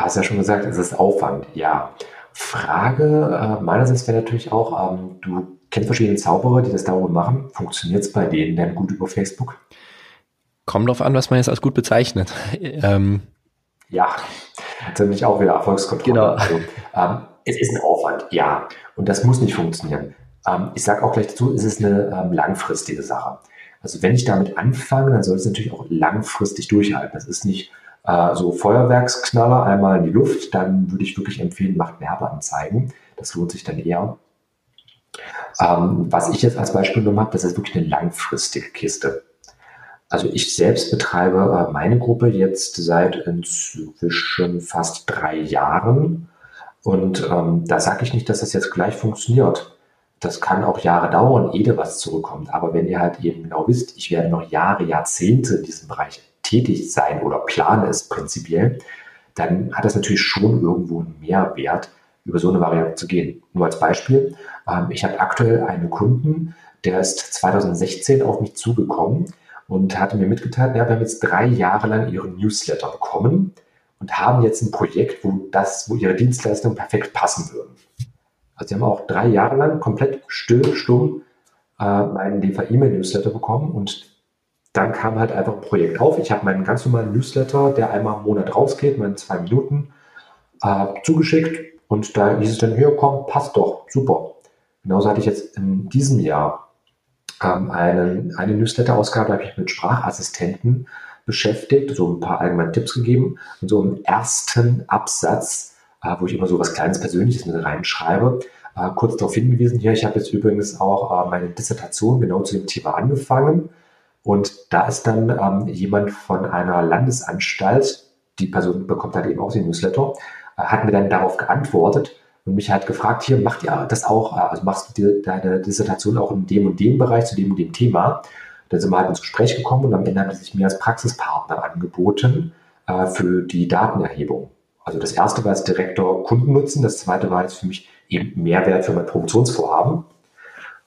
Hast ja schon gesagt, es ist Aufwand, ja. Frage äh, meinerseits wäre natürlich auch, ähm, du kennst verschiedene Zauberer, die das darüber machen. Funktioniert es bei denen denn gut über Facebook? Kommt drauf an, was man jetzt als gut bezeichnet. *laughs* ähm, ja, jetzt nämlich auch wieder Erfolgskontrolle. Genau. Also, ähm, es ist ein Aufwand, ja. Und das muss nicht funktionieren. Ähm, ich sage auch gleich dazu, es ist eine ähm, langfristige Sache. Also wenn ich damit anfange, dann soll es natürlich auch langfristig durchhalten. Das ist nicht äh, so Feuerwerksknaller einmal in die Luft, dann würde ich wirklich empfehlen, macht Werbeanzeigen. Das lohnt sich dann eher. Ähm, was ich jetzt als Beispiel genommen habe, das ist wirklich eine langfristige Kiste. Also ich selbst betreibe äh, meine Gruppe jetzt seit inzwischen fast drei Jahren. Und ähm, da sage ich nicht, dass das jetzt gleich funktioniert. Das kann auch Jahre dauern, ehe was zurückkommt. Aber wenn ihr halt eben genau wisst, ich werde noch Jahre, Jahrzehnte in diesem Bereich tätig sein oder plane es prinzipiell, dann hat das natürlich schon irgendwo einen Mehrwert, über so eine Variante zu gehen. Nur als Beispiel, ähm, ich habe aktuell einen Kunden, der ist 2016 auf mich zugekommen und hatte mir mitgeteilt, ja, wir haben jetzt drei Jahre lang ihren Newsletter bekommen und haben jetzt ein Projekt, wo das, wo ihre Dienstleistungen perfekt passen würden. Also sie haben auch drei Jahre lang komplett still, stumm äh, meinen DV-E-Mail-Newsletter bekommen und dann kam halt einfach ein Projekt auf. Ich habe meinen ganz normalen Newsletter, der einmal im Monat rausgeht, meinen zwei Minuten, äh, zugeschickt und da hieß es dann, hier komm, passt doch, super. Genauso hatte ich jetzt in diesem Jahr ähm, einen, eine Newsletter-Ausgabe, da habe ich mit Sprachassistenten beschäftigt, so ein paar allgemeine Tipps gegeben. Und so im ersten Absatz, äh, wo ich immer so was kleines Persönliches mit reinschreibe, äh, kurz darauf hingewiesen, hier, ich habe jetzt übrigens auch äh, meine Dissertation genau zu dem Thema angefangen. Und da ist dann ähm, jemand von einer Landesanstalt, die Person bekommt halt eben auch den Newsletter, äh, hat mir dann darauf geantwortet und mich halt gefragt, hier, macht ihr das auch, äh, also machst du dir deine Dissertation auch in dem und dem Bereich, zu dem und dem Thema? Dann sind wir halt ins Gespräch gekommen und am Ende haben sie sich mir als Praxispartner angeboten äh, für die Datenerhebung. Also das erste war als Direktor Kundennutzen, das zweite war jetzt für mich eben Mehrwert für mein Promotionsvorhaben.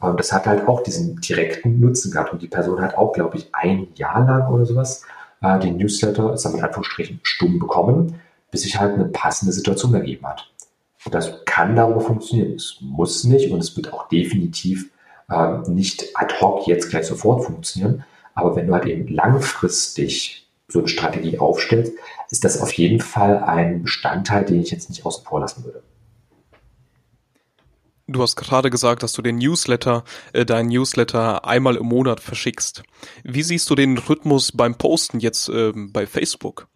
Und das hat halt auch diesen direkten Nutzen gehabt. Und die Person hat auch, glaube ich, ein Jahr lang oder sowas äh, den Newsletter, ist dann in Anführungsstrichen, stumm bekommen, bis sich halt eine passende Situation ergeben hat. Das kann darüber funktionieren. Es muss nicht und es wird auch definitiv äh, nicht ad hoc jetzt gleich sofort funktionieren. Aber wenn du halt eben langfristig so eine Strategie aufstellst, ist das auf jeden Fall ein Bestandteil, den ich jetzt nicht außen vor lassen würde. Du hast gerade gesagt, dass du den Newsletter, äh, deinen Newsletter einmal im Monat verschickst. Wie siehst du den Rhythmus beim Posten jetzt äh, bei Facebook?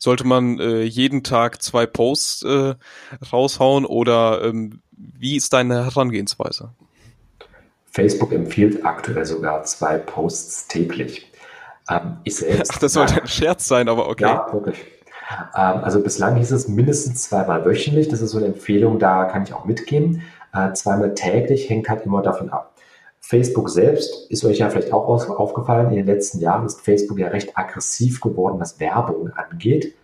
Sollte man äh, jeden Tag zwei Posts äh, raushauen oder ähm, wie ist deine Herangehensweise? Facebook empfiehlt aktuell sogar zwei Posts täglich. Ähm, ich selbst. *laughs* Ach, das sollte ein Scherz sein, aber okay. Ja, wirklich. Ähm, also bislang hieß es mindestens zweimal wöchentlich. Das ist so eine Empfehlung, da kann ich auch mitgehen. Äh, zweimal täglich hängt halt immer davon ab. Facebook selbst ist euch ja vielleicht auch aufgefallen, in den letzten Jahren ist Facebook ja recht aggressiv geworden, was Werbung angeht.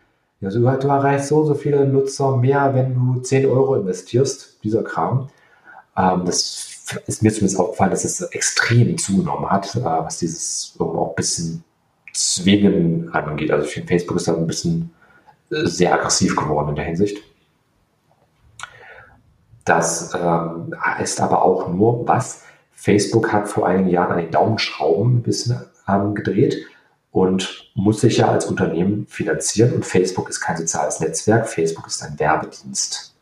Ja, so, du erreichst so und so viele Nutzer mehr, wenn du 10 Euro investierst, dieser Kram. Ähm, das ist mir zumindest aufgefallen, dass es extrem zugenommen hat, äh, was dieses auch ein bisschen Zwingen angeht. Also ich finde, Facebook ist da ein bisschen äh, sehr aggressiv geworden in der Hinsicht. Das ähm, ist aber auch nur was, Facebook hat vor einigen Jahren an den Daumenschrauben ein bisschen ähm, gedreht und muss sich ja als Unternehmen finanzieren. Und Facebook ist kein soziales Netzwerk, Facebook ist ein Werbedienst.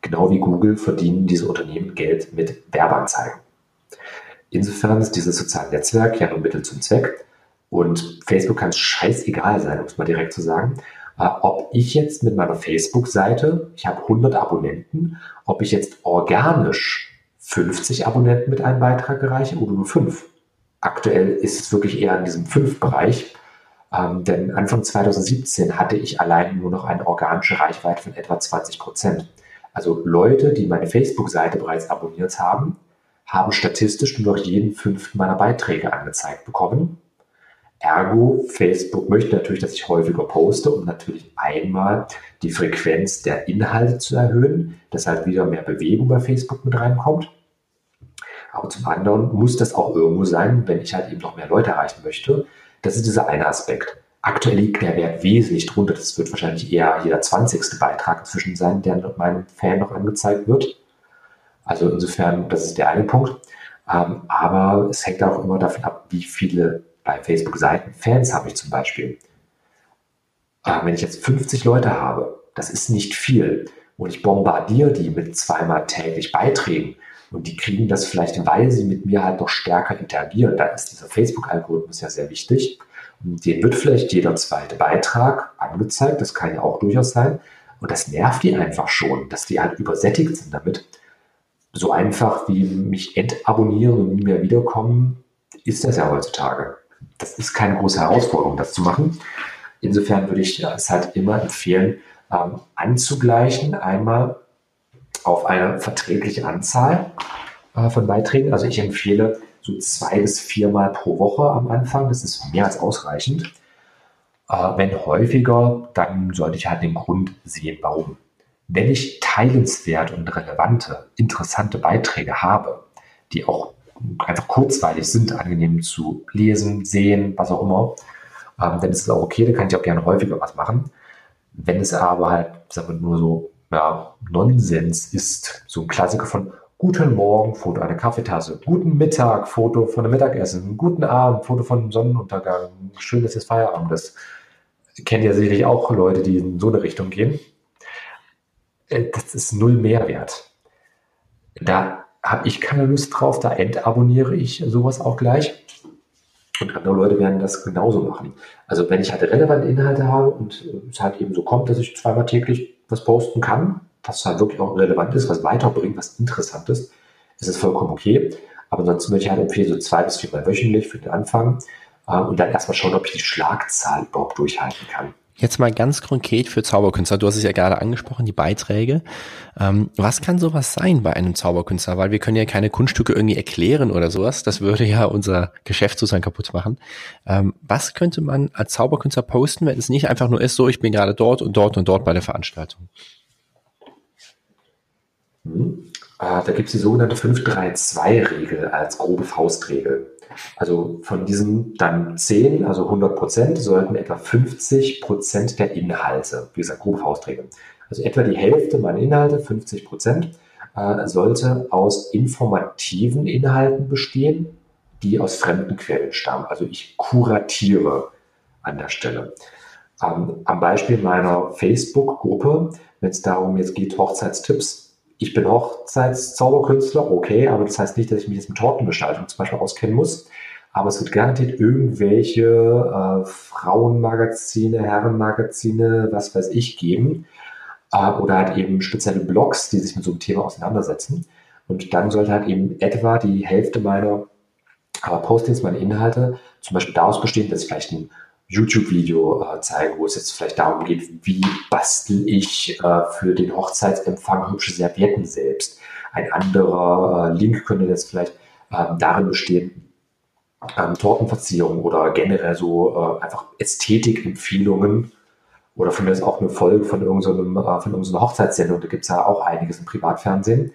Genau wie Google verdienen diese Unternehmen Geld mit Werbeanzeigen. Insofern ist dieses soziale Netzwerk ja nur Mittel zum Zweck. Und Facebook kann es scheißegal sein, um es mal direkt zu sagen. Äh, ob ich jetzt mit meiner Facebook-Seite, ich habe 100 Abonnenten, ob ich jetzt organisch 50 Abonnenten mit einem Beitrag erreiche oder nur 5. Aktuell ist es wirklich eher in diesem 5-Bereich, ähm, denn Anfang 2017 hatte ich allein nur noch eine organische Reichweite von etwa 20 Prozent. Also Leute, die meine Facebook-Seite bereits abonniert haben, haben statistisch nur noch jeden fünften meiner Beiträge angezeigt bekommen. Ergo, Facebook möchte natürlich, dass ich häufiger poste, um natürlich einmal die Frequenz der Inhalte zu erhöhen, dass halt wieder mehr Bewegung bei Facebook mit reinkommt. Aber zum anderen muss das auch irgendwo sein, wenn ich halt eben noch mehr Leute erreichen möchte. Das ist dieser eine Aspekt. Aktuell liegt der Wert wesentlich drunter. Das wird wahrscheinlich eher jeder 20. Beitrag inzwischen sein, der meinem Fan noch angezeigt wird. Also insofern, das ist der eine Punkt. Ähm, aber es hängt auch immer davon ab, wie viele bei Facebook-Seiten Fans habe ich zum Beispiel. Äh, wenn ich jetzt 50 Leute habe, das ist nicht viel. Und ich bombardiere die mit zweimal täglich Beiträgen und die kriegen das vielleicht, weil sie mit mir halt noch stärker interagieren. Da ist dieser Facebook-Algorithmus ja sehr wichtig. Und denen wird vielleicht jeder zweite Beitrag angezeigt. Das kann ja auch durchaus sein. Und das nervt die einfach schon, dass die halt übersättigt sind damit. So einfach wie mich entabonnieren und nie mehr wiederkommen, ist das ja heutzutage. Das ist keine große Herausforderung, das zu machen. Insofern würde ich es halt immer empfehlen, ähm, anzugleichen. Einmal auf eine verträgliche Anzahl äh, von Beiträgen. Also ich empfehle so zwei bis viermal pro Woche am Anfang. Das ist mehr als ausreichend. Äh, wenn häufiger, dann sollte ich halt den Grund sehen, warum. Wenn ich teilenswert und relevante, interessante Beiträge habe, die auch einfach kurzweilig sind, angenehm zu lesen, sehen, was auch immer, ähm, dann ist es auch okay, da kann ich auch gerne häufiger was machen. Wenn es aber halt, sagen wir nur so ja, Nonsens ist. So ein Klassiker von Guten Morgen, Foto einer Kaffeetasse. Guten Mittag, Foto von einem Mittagessen. Guten Abend, Foto von Sonnenuntergang. Schön, dass jetzt Feierabend ist. Kennt ja sicherlich auch Leute, die in so eine Richtung gehen. Äh, das ist null Mehrwert. Da habe ich keine Lust drauf, da entabonniere ich sowas auch gleich. Und andere Leute werden das genauso machen. Also wenn ich halt relevante Inhalte habe und es halt eben so kommt, dass ich zweimal täglich was posten kann, was halt wirklich auch relevant ist, was weiterbringt, was interessant ist, ist es vollkommen okay. Aber ansonsten würde ich halt empfehlen, so zwei bis viermal wöchentlich für den Anfang äh, und dann erstmal schauen, ob ich die Schlagzahl überhaupt durchhalten kann. Jetzt mal ganz konkret für Zauberkünstler. Du hast es ja gerade angesprochen, die Beiträge. Ähm, was kann sowas sein bei einem Zauberkünstler? Weil wir können ja keine Kunststücke irgendwie erklären oder sowas. Das würde ja unser Geschäft sozusagen kaputt machen. Ähm, was könnte man als Zauberkünstler posten, wenn es nicht einfach nur ist, so ich bin gerade dort und dort und dort bei der Veranstaltung? Hm. Ah, da gibt es die sogenannte 532-Regel als grobe Faustregel. Also von diesen dann 10, also 100 Prozent, sollten etwa 50 Prozent der Inhalte, wie gesagt, grobe Faustregel, also etwa die Hälfte meiner Inhalte, 50 Prozent, äh, sollte aus informativen Inhalten bestehen, die aus fremden Quellen stammen. Also ich kuratiere an der Stelle. Ähm, am Beispiel meiner Facebook-Gruppe, wenn es darum jetzt geht, Hochzeitstipps ich bin Hochzeitszauberkünstler, okay, aber das heißt nicht, dass ich mich jetzt mit Tortengestaltung zum Beispiel auskennen muss. Aber es wird garantiert irgendwelche äh, Frauenmagazine, Herrenmagazine, was weiß ich, geben. Äh, oder halt eben spezielle Blogs, die sich mit so einem Thema auseinandersetzen. Und dann sollte halt eben etwa die Hälfte meiner äh, Postings, meine Inhalte, zum Beispiel daraus bestehen, dass ich vielleicht ein YouTube-Video äh, zeigen, wo es jetzt vielleicht darum geht, wie bastel ich äh, für den Hochzeitsempfang hübsche Servietten selbst. Ein anderer äh, Link könnte jetzt vielleicht ähm, darin bestehen, ähm, Tortenverzierung oder generell so äh, einfach Ästhetikempfehlungen oder von mir ist auch eine Folge von irgendeinem, äh, von irgendeiner Hochzeitssendung, da gibt es ja auch einiges im Privatfernsehen,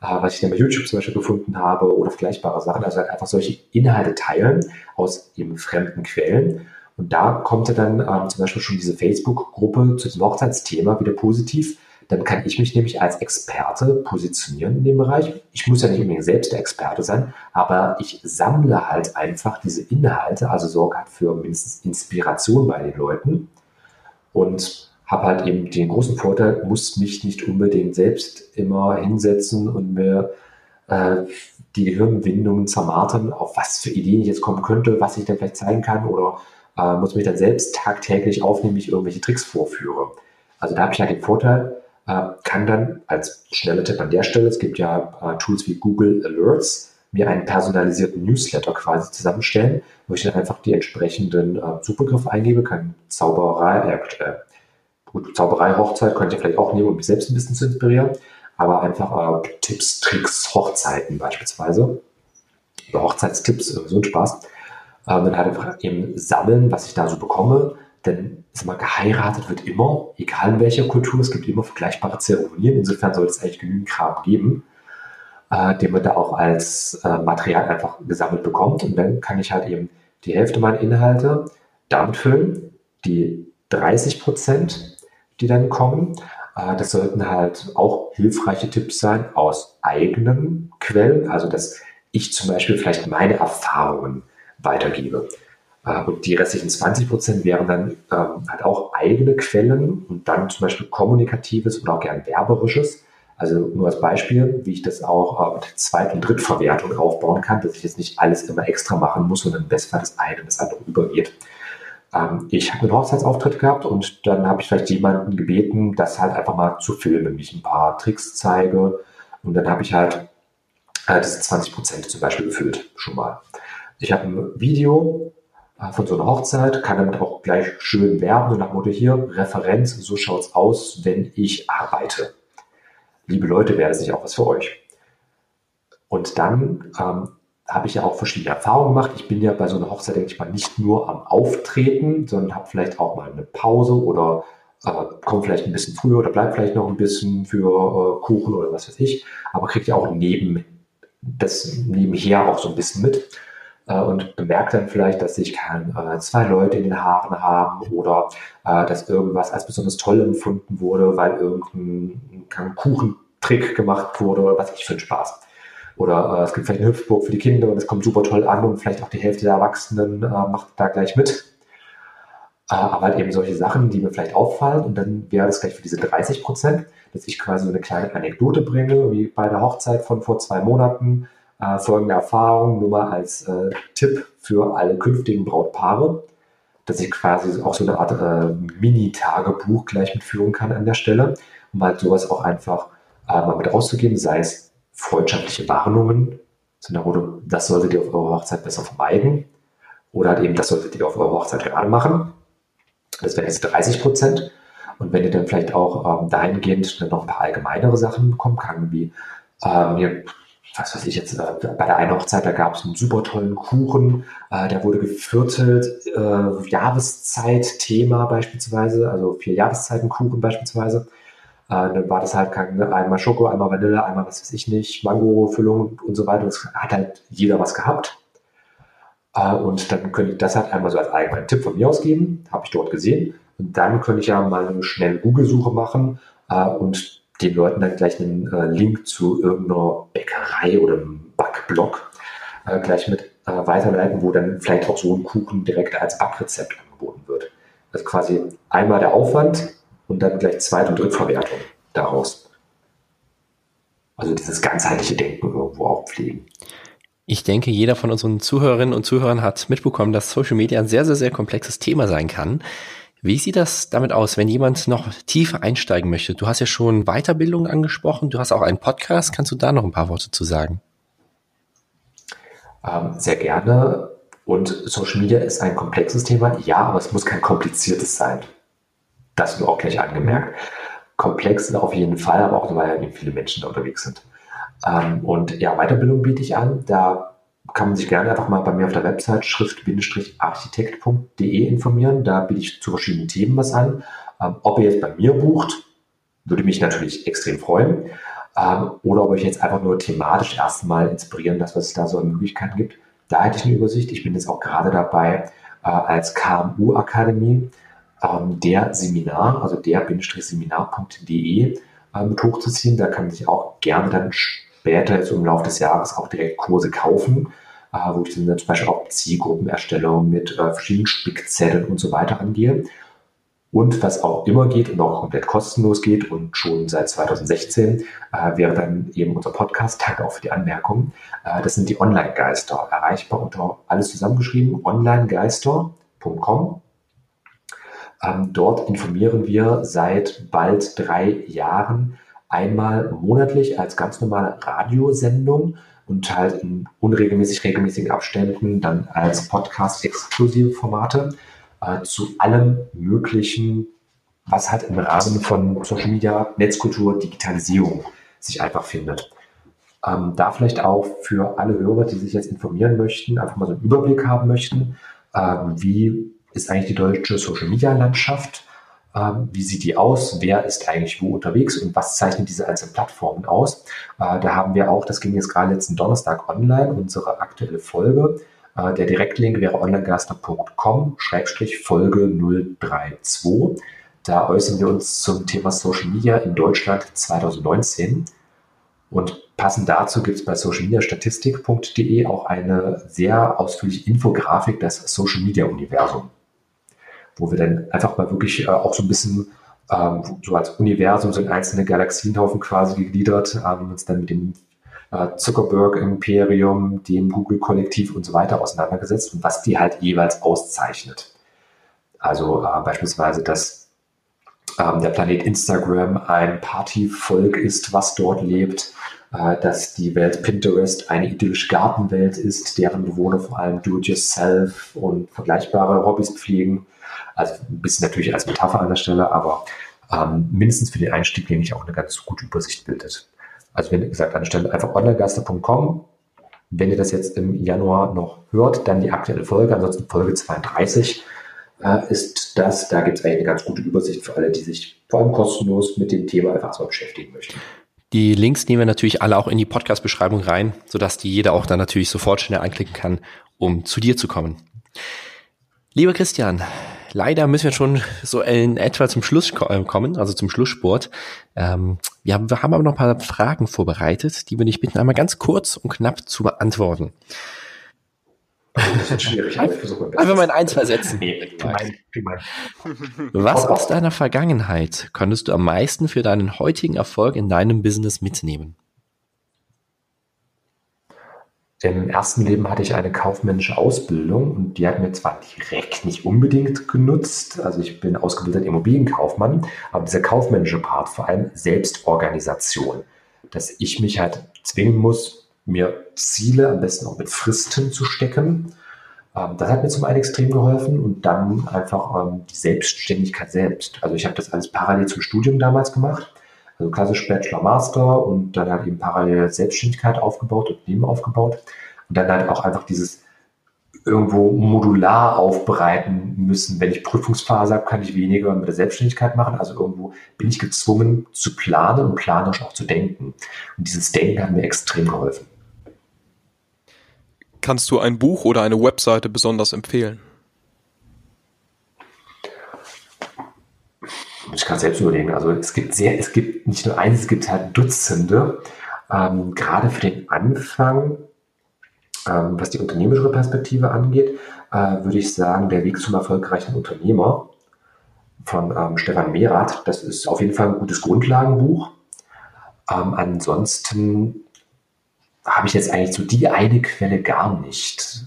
äh, was ich dann bei YouTube zum Beispiel gefunden habe oder vergleichbare Sachen, also halt einfach solche Inhalte teilen aus eben fremden Quellen und da kommt ja dann ähm, zum Beispiel schon diese Facebook-Gruppe zu diesem Hochzeitsthema wieder positiv. Dann kann ich mich nämlich als Experte positionieren in dem Bereich. Ich muss ja nicht unbedingt selbst der Experte sein, aber ich sammle halt einfach diese Inhalte, also sorge halt für mindestens Inspiration bei den Leuten und habe halt eben den großen Vorteil, muss mich nicht unbedingt selbst immer hinsetzen und mir äh, die Gehirnwindungen zermartern, auf was für Ideen ich jetzt kommen könnte, was ich dann vielleicht zeigen kann oder äh, muss mich dann selbst tagtäglich aufnehmen, wie ich irgendwelche Tricks vorführe. Also da habe ich halt den Vorteil, äh, kann dann als schneller Tipp an der Stelle, es gibt ja äh, Tools wie Google Alerts, mir einen personalisierten Newsletter quasi zusammenstellen, wo ich dann einfach die entsprechenden äh, Suchbegriffe eingebe, kann Zauberei, äh, äh gut, Zauberei, Hochzeit könnte ich vielleicht auch nehmen, um mich selbst ein bisschen zu inspirieren, aber einfach äh, Tipps, Tricks, Hochzeiten beispielsweise, oder Hochzeitstipps, so ein Spaß. Ähm, dann halt einfach eben sammeln, was ich da so bekomme, denn ist mal, geheiratet wird immer, egal in welcher Kultur, es gibt immer vergleichbare Zeremonien. Insofern soll es eigentlich genügend Kram geben, äh, den man da auch als äh, Material einfach gesammelt bekommt. Und dann kann ich halt eben die Hälfte meiner Inhalte damit füllen, die 30 Prozent, die dann kommen. Äh, das sollten halt auch hilfreiche Tipps sein aus eigenen Quellen, also dass ich zum Beispiel vielleicht meine Erfahrungen weitergebe. Äh, und die restlichen 20 Prozent wären dann ähm, halt auch eigene Quellen und dann zum Beispiel kommunikatives oder auch gern werberisches. Also nur als Beispiel, wie ich das auch äh, mit Zweit- und Drittverwertung aufbauen kann, dass ich jetzt nicht alles immer extra machen muss, sondern Bestfall das eine das andere übergeht. Ähm, ich habe einen Hochzeitsauftritt gehabt und dann habe ich vielleicht jemanden gebeten, das halt einfach mal zu filmen, ich ein paar Tricks zeige. Und dann habe ich halt äh, diese 20 Prozent zum Beispiel gefüllt, schon mal. Ich habe ein Video äh, von so einer Hochzeit, kann damit auch gleich schön werben, so nach Motto hier, Referenz, so schaut's aus, wenn ich arbeite. Liebe Leute, wäre das nicht auch was für euch? Und dann ähm, habe ich ja auch verschiedene Erfahrungen gemacht. Ich bin ja bei so einer Hochzeit, denke ich mal, nicht nur am Auftreten, sondern habe vielleicht auch mal eine Pause oder äh, komme vielleicht ein bisschen früher oder bleib vielleicht noch ein bisschen für äh, Kuchen oder was weiß ich, aber kriegt ja auch neben das nebenher auch so ein bisschen mit äh, und bemerkt dann vielleicht, dass sich äh, zwei Leute in den Haaren haben oder äh, dass irgendwas als besonders toll empfunden wurde, weil irgendein Kuchentrick gemacht wurde oder was ich für ein Spaß. Oder äh, es gibt vielleicht eine Hüpfburg für die Kinder und es kommt super toll an und vielleicht auch die Hälfte der Erwachsenen äh, macht da gleich mit. Äh, aber halt eben solche Sachen, die mir vielleicht auffallen und dann wäre das gleich für diese 30 Prozent, dass ich quasi so eine kleine Anekdote bringe, wie bei der Hochzeit von vor zwei Monaten, äh, folgende Erfahrung, nur mal als äh, Tipp für alle künftigen Brautpaare, dass ich quasi auch so eine Art äh, Mini-Tagebuch gleich mitführen kann an der Stelle, um halt sowas auch einfach äh, mal mit rauszugeben, sei es freundschaftliche Warnungen, so nach Motto, das solltet ihr auf eurer Hochzeit besser vermeiden, oder halt eben, das solltet ihr auf eurer Hochzeit gerade machen. Das wären jetzt 30 Prozent. Und wenn ihr dann vielleicht auch ähm, dahingehend dann noch ein paar allgemeinere Sachen bekommen kann, wie ähm, was weiß ich jetzt, äh, bei der einen Hochzeit, da gab es einen super tollen Kuchen, äh, der wurde geviertelt, äh, Jahreszeit-Thema beispielsweise, also vier Jahreszeiten Kuchen beispielsweise. Äh, dann war das halt kein, einmal Schoko, einmal Vanille, einmal was weiß ich nicht, Mango-Füllung und so weiter. Das hat halt jeder was gehabt. Äh, und dann könnte ich das halt einmal so als allgemeinen Tipp von mir ausgeben, habe ich dort gesehen. Und dann könnte ich ja mal eine schnelle Google-Suche machen äh, und den Leuten dann gleich einen äh, Link zu irgendeiner Bäckerei oder einem Backblog äh, gleich mit äh, weiterleiten, wo dann vielleicht auch so ein Kuchen direkt als Backrezept angeboten wird. Also quasi einmal der Aufwand und dann gleich Zweit- und Drittverwertung daraus. Also dieses ganzheitliche Denken irgendwo auch pflegen. Ich denke, jeder von unseren Zuhörerinnen und Zuhörern hat mitbekommen, dass Social Media ein sehr, sehr, sehr komplexes Thema sein kann. Wie sieht das damit aus, wenn jemand noch tiefer einsteigen möchte? Du hast ja schon Weiterbildung angesprochen, du hast auch einen Podcast. Kannst du da noch ein paar Worte zu sagen? Ähm, sehr gerne. Und Social Media ist ein komplexes Thema, ja, aber es muss kein kompliziertes sein. Das nur auch gleich angemerkt. Komplex auf jeden Fall, aber auch weil ja viele Menschen da unterwegs sind. Ähm, und ja, Weiterbildung biete ich an. Da kann man sich gerne einfach mal bei mir auf der Website schrift-architekt.de informieren. Da biete ich zu verschiedenen Themen was an. Ähm, ob ihr jetzt bei mir bucht, würde mich natürlich extrem freuen. Ähm, oder ob euch jetzt einfach nur thematisch erstmal inspirieren, das, was es da so an Möglichkeiten gibt. Da hätte ich eine Übersicht. Ich bin jetzt auch gerade dabei, äh, als KMU-Akademie ähm, der Seminar, also der-seminar.de äh, mit hochzuziehen. Da kann man sich auch gerne dann später jetzt im Laufe des Jahres auch direkt Kurse kaufen, äh, wo ich dann zum Beispiel auch Zielgruppenerstellung mit äh, verschiedenen Spickzetteln und so weiter angehe. Und was auch immer geht und auch komplett kostenlos geht und schon seit 2016 äh, wäre dann eben unser Podcast, Tag auch für die Anmerkungen. Äh, das sind die Online-Geister, erreichbar unter alles zusammengeschrieben, onlinegeister.de statistik.com. Ähm, dort informieren wir seit bald drei Jahren einmal monatlich als ganz normale Radiosendung und halt in unregelmäßig regelmäßigen Abständen dann als Podcast-exklusive Formate äh, zu allem möglichen, was halt im Rahmen von Social Media, Netzkultur, Digitalisierung sich einfach findet. Ähm, da vielleicht auch für alle Hörer, die sich jetzt informieren möchten, einfach mal so einen Überblick haben möchten, ähm, wie ist eigentlich die deutsche Social Media Landschaft, wie sieht die aus, wer ist eigentlich wo unterwegs und was zeichnet diese einzelnen Plattformen aus. Äh, da haben wir auch, das ging jetzt gerade letzten Donnerstag online, unsere aktuelle Folge. Äh, der Direktlink wäre onlinegaster.com-folge 032. Da äußern wir uns zum Thema Social Media in Deutschland 2019. Und passend dazu gibt es bei socialmediastatistik.de auch eine sehr ausführliche Infografik, das Social Media Universum, wo wir dann einfach mal wirklich äh, auch so ein bisschen ähm, so als Universum, so in einzelne Galaxienhaufen quasi gegliedert, ähm, uns dann mit dem äh, Zuckerberg-Imperium, dem Google-Kollektiv und so weiter auseinandergesetzt und was die halt jeweils auszeichnet. Also äh, beispielsweise, dass ähm, der Planet Instagram ein Partyvolk ist, was dort lebt, äh, dass die Welt Pinterest eine idyllische Gartenwelt ist, deren Bewohner vor allem Do-it-yourself und vergleichbare Hobbys pflegen. Also ein bisschen natürlich als Metapher an der Stelle, aber ähm, mindestens für den Einstieg, denke ich, auch eine ganz gute Übersicht bildet. Also wie gesagt, an der Stelle einfach onlinegaster.com. Wenn ihr das jetzt im Januar noch hört, dann die aktuelle Folge, ansonsten Folge 32 äh, ist das. Da gibt es eigentlich eine ganz gute Übersicht für alle, die sich vor allem kostenlos mit dem Thema einfach so beschäftigen möchten. Die Links nehmen wir natürlich alle auch in die Podcast-Beschreibung rein, sodass die jeder auch dann natürlich sofort schnell anklicken kann, um zu dir zu kommen. Lieber Christian, leider müssen wir schon so in etwa zum Schluss äh, kommen, also zum Schlusssport. Ähm, wir, haben, aber noch ein paar Fragen vorbereitet, die wir dich bitten, einmal ganz kurz und knapp zu beantworten. Ist schwierig, Einfach mal in ein, zwei Sätzen. Nee, gemein, gemein. Was aus deiner Vergangenheit könntest du am meisten für deinen heutigen Erfolg in deinem Business mitnehmen? Im ersten Leben hatte ich eine kaufmännische Ausbildung und die hat mir zwar direkt nicht unbedingt genutzt, also ich bin ausgebildeter Immobilienkaufmann, aber dieser kaufmännische Part, vor allem Selbstorganisation, dass ich mich halt zwingen muss, mir Ziele am besten auch mit Fristen zu stecken. Ähm, das hat mir zum einen extrem geholfen und dann einfach ähm, die Selbstständigkeit selbst. Also ich habe das alles parallel zum Studium damals gemacht, also klassisch Bachelor, Master und dann halt eben parallel Selbstständigkeit aufgebaut, und Leben aufgebaut und dann halt auch einfach dieses irgendwo modular aufbereiten müssen. Wenn ich Prüfungsphase habe, kann ich weniger mit der Selbstständigkeit machen. Also irgendwo bin ich gezwungen zu planen und planerisch auch zu denken. Und dieses Denken hat mir extrem geholfen. Kannst du ein Buch oder eine Webseite besonders empfehlen? Ich kann selbst überlegen. Also es gibt sehr, es gibt nicht nur eins, es gibt halt Dutzende. Ähm, gerade für den Anfang, ähm, was die unternehmerische Perspektive angeht, äh, würde ich sagen, der Weg zum erfolgreichen Unternehmer von ähm, Stefan Mehrath, das ist auf jeden Fall ein gutes Grundlagenbuch. Ähm, ansonsten habe ich jetzt eigentlich so die eine Quelle gar nicht.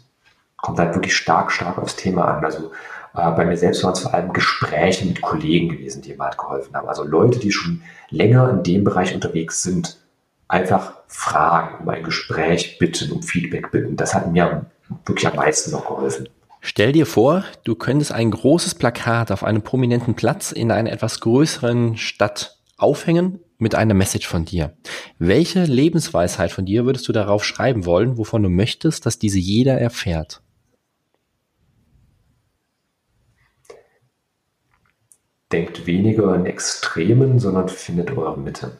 Kommt halt wirklich stark, stark aufs Thema an. Also äh, bei mir selbst waren es vor allem Gespräche mit Kollegen gewesen, die mir halt geholfen haben. Also Leute, die schon länger in dem Bereich unterwegs sind, einfach fragen, um ein Gespräch bitten, um Feedback bitten. Das hat mir wirklich am meisten noch geholfen. Stell dir vor, du könntest ein großes Plakat auf einem prominenten Platz in einer etwas größeren Stadt aufhängen mit einer Message von dir. Welche Lebensweisheit von dir würdest du darauf schreiben wollen, wovon du möchtest, dass diese jeder erfährt? Denkt weniger in Extremen, sondern findet eure Mitte.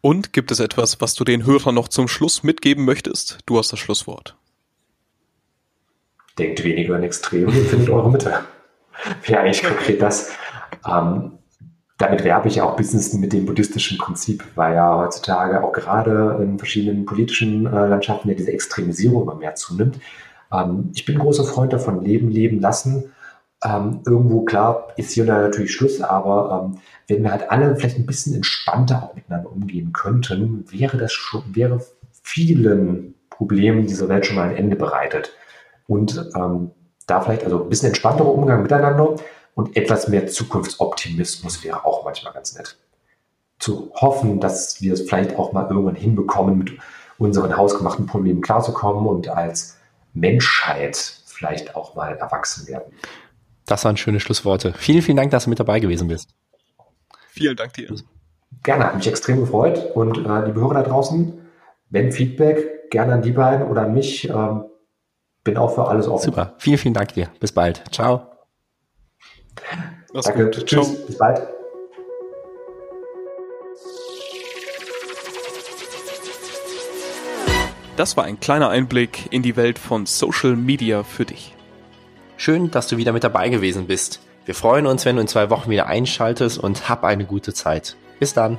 Und gibt es etwas, was du den Hörern noch zum Schluss mitgeben möchtest? Du hast das Schlusswort. Denkt weniger in Extremen und findet eure Mitte. *laughs* Wäre eigentlich konkret das. Ähm, damit werbe ich auch Business mit dem buddhistischen Prinzip, weil ja heutzutage auch gerade in verschiedenen politischen äh, Landschaften ja diese Extremisierung immer mehr zunimmt. Ähm, ich bin großer Freund davon, leben, leben lassen. Ähm, irgendwo, klar, ist hier natürlich Schluss, aber ähm, wenn wir halt alle vielleicht ein bisschen entspannter auch miteinander umgehen könnten, wäre das schon, wäre vielen Problemen dieser Welt schon mal ein Ende bereitet. Und ähm, da vielleicht also ein bisschen entspannterer Umgang miteinander und etwas mehr Zukunftsoptimismus wäre auch manchmal ganz nett. Zu hoffen, dass wir es vielleicht auch mal irgendwann hinbekommen, mit unseren hausgemachten Problemen klarzukommen und als Menschheit vielleicht auch mal erwachsen werden. Das waren schöne Schlussworte. Vielen, vielen Dank, dass du mit dabei gewesen bist. Vielen Dank dir. Gerne, hat mich extrem gefreut. Und äh, liebe Hörer da draußen, wenn Feedback, gerne an die beiden oder an mich. Ähm, bin auch für alles offen. Super. Vielen, vielen Dank dir. Bis bald. Ciao. Mach's Danke. Gut. Tschüss. Ciao. Bis bald. Das war ein kleiner Einblick in die Welt von Social Media für dich. Schön, dass du wieder mit dabei gewesen bist. Wir freuen uns, wenn du in zwei Wochen wieder einschaltest und hab eine gute Zeit. Bis dann.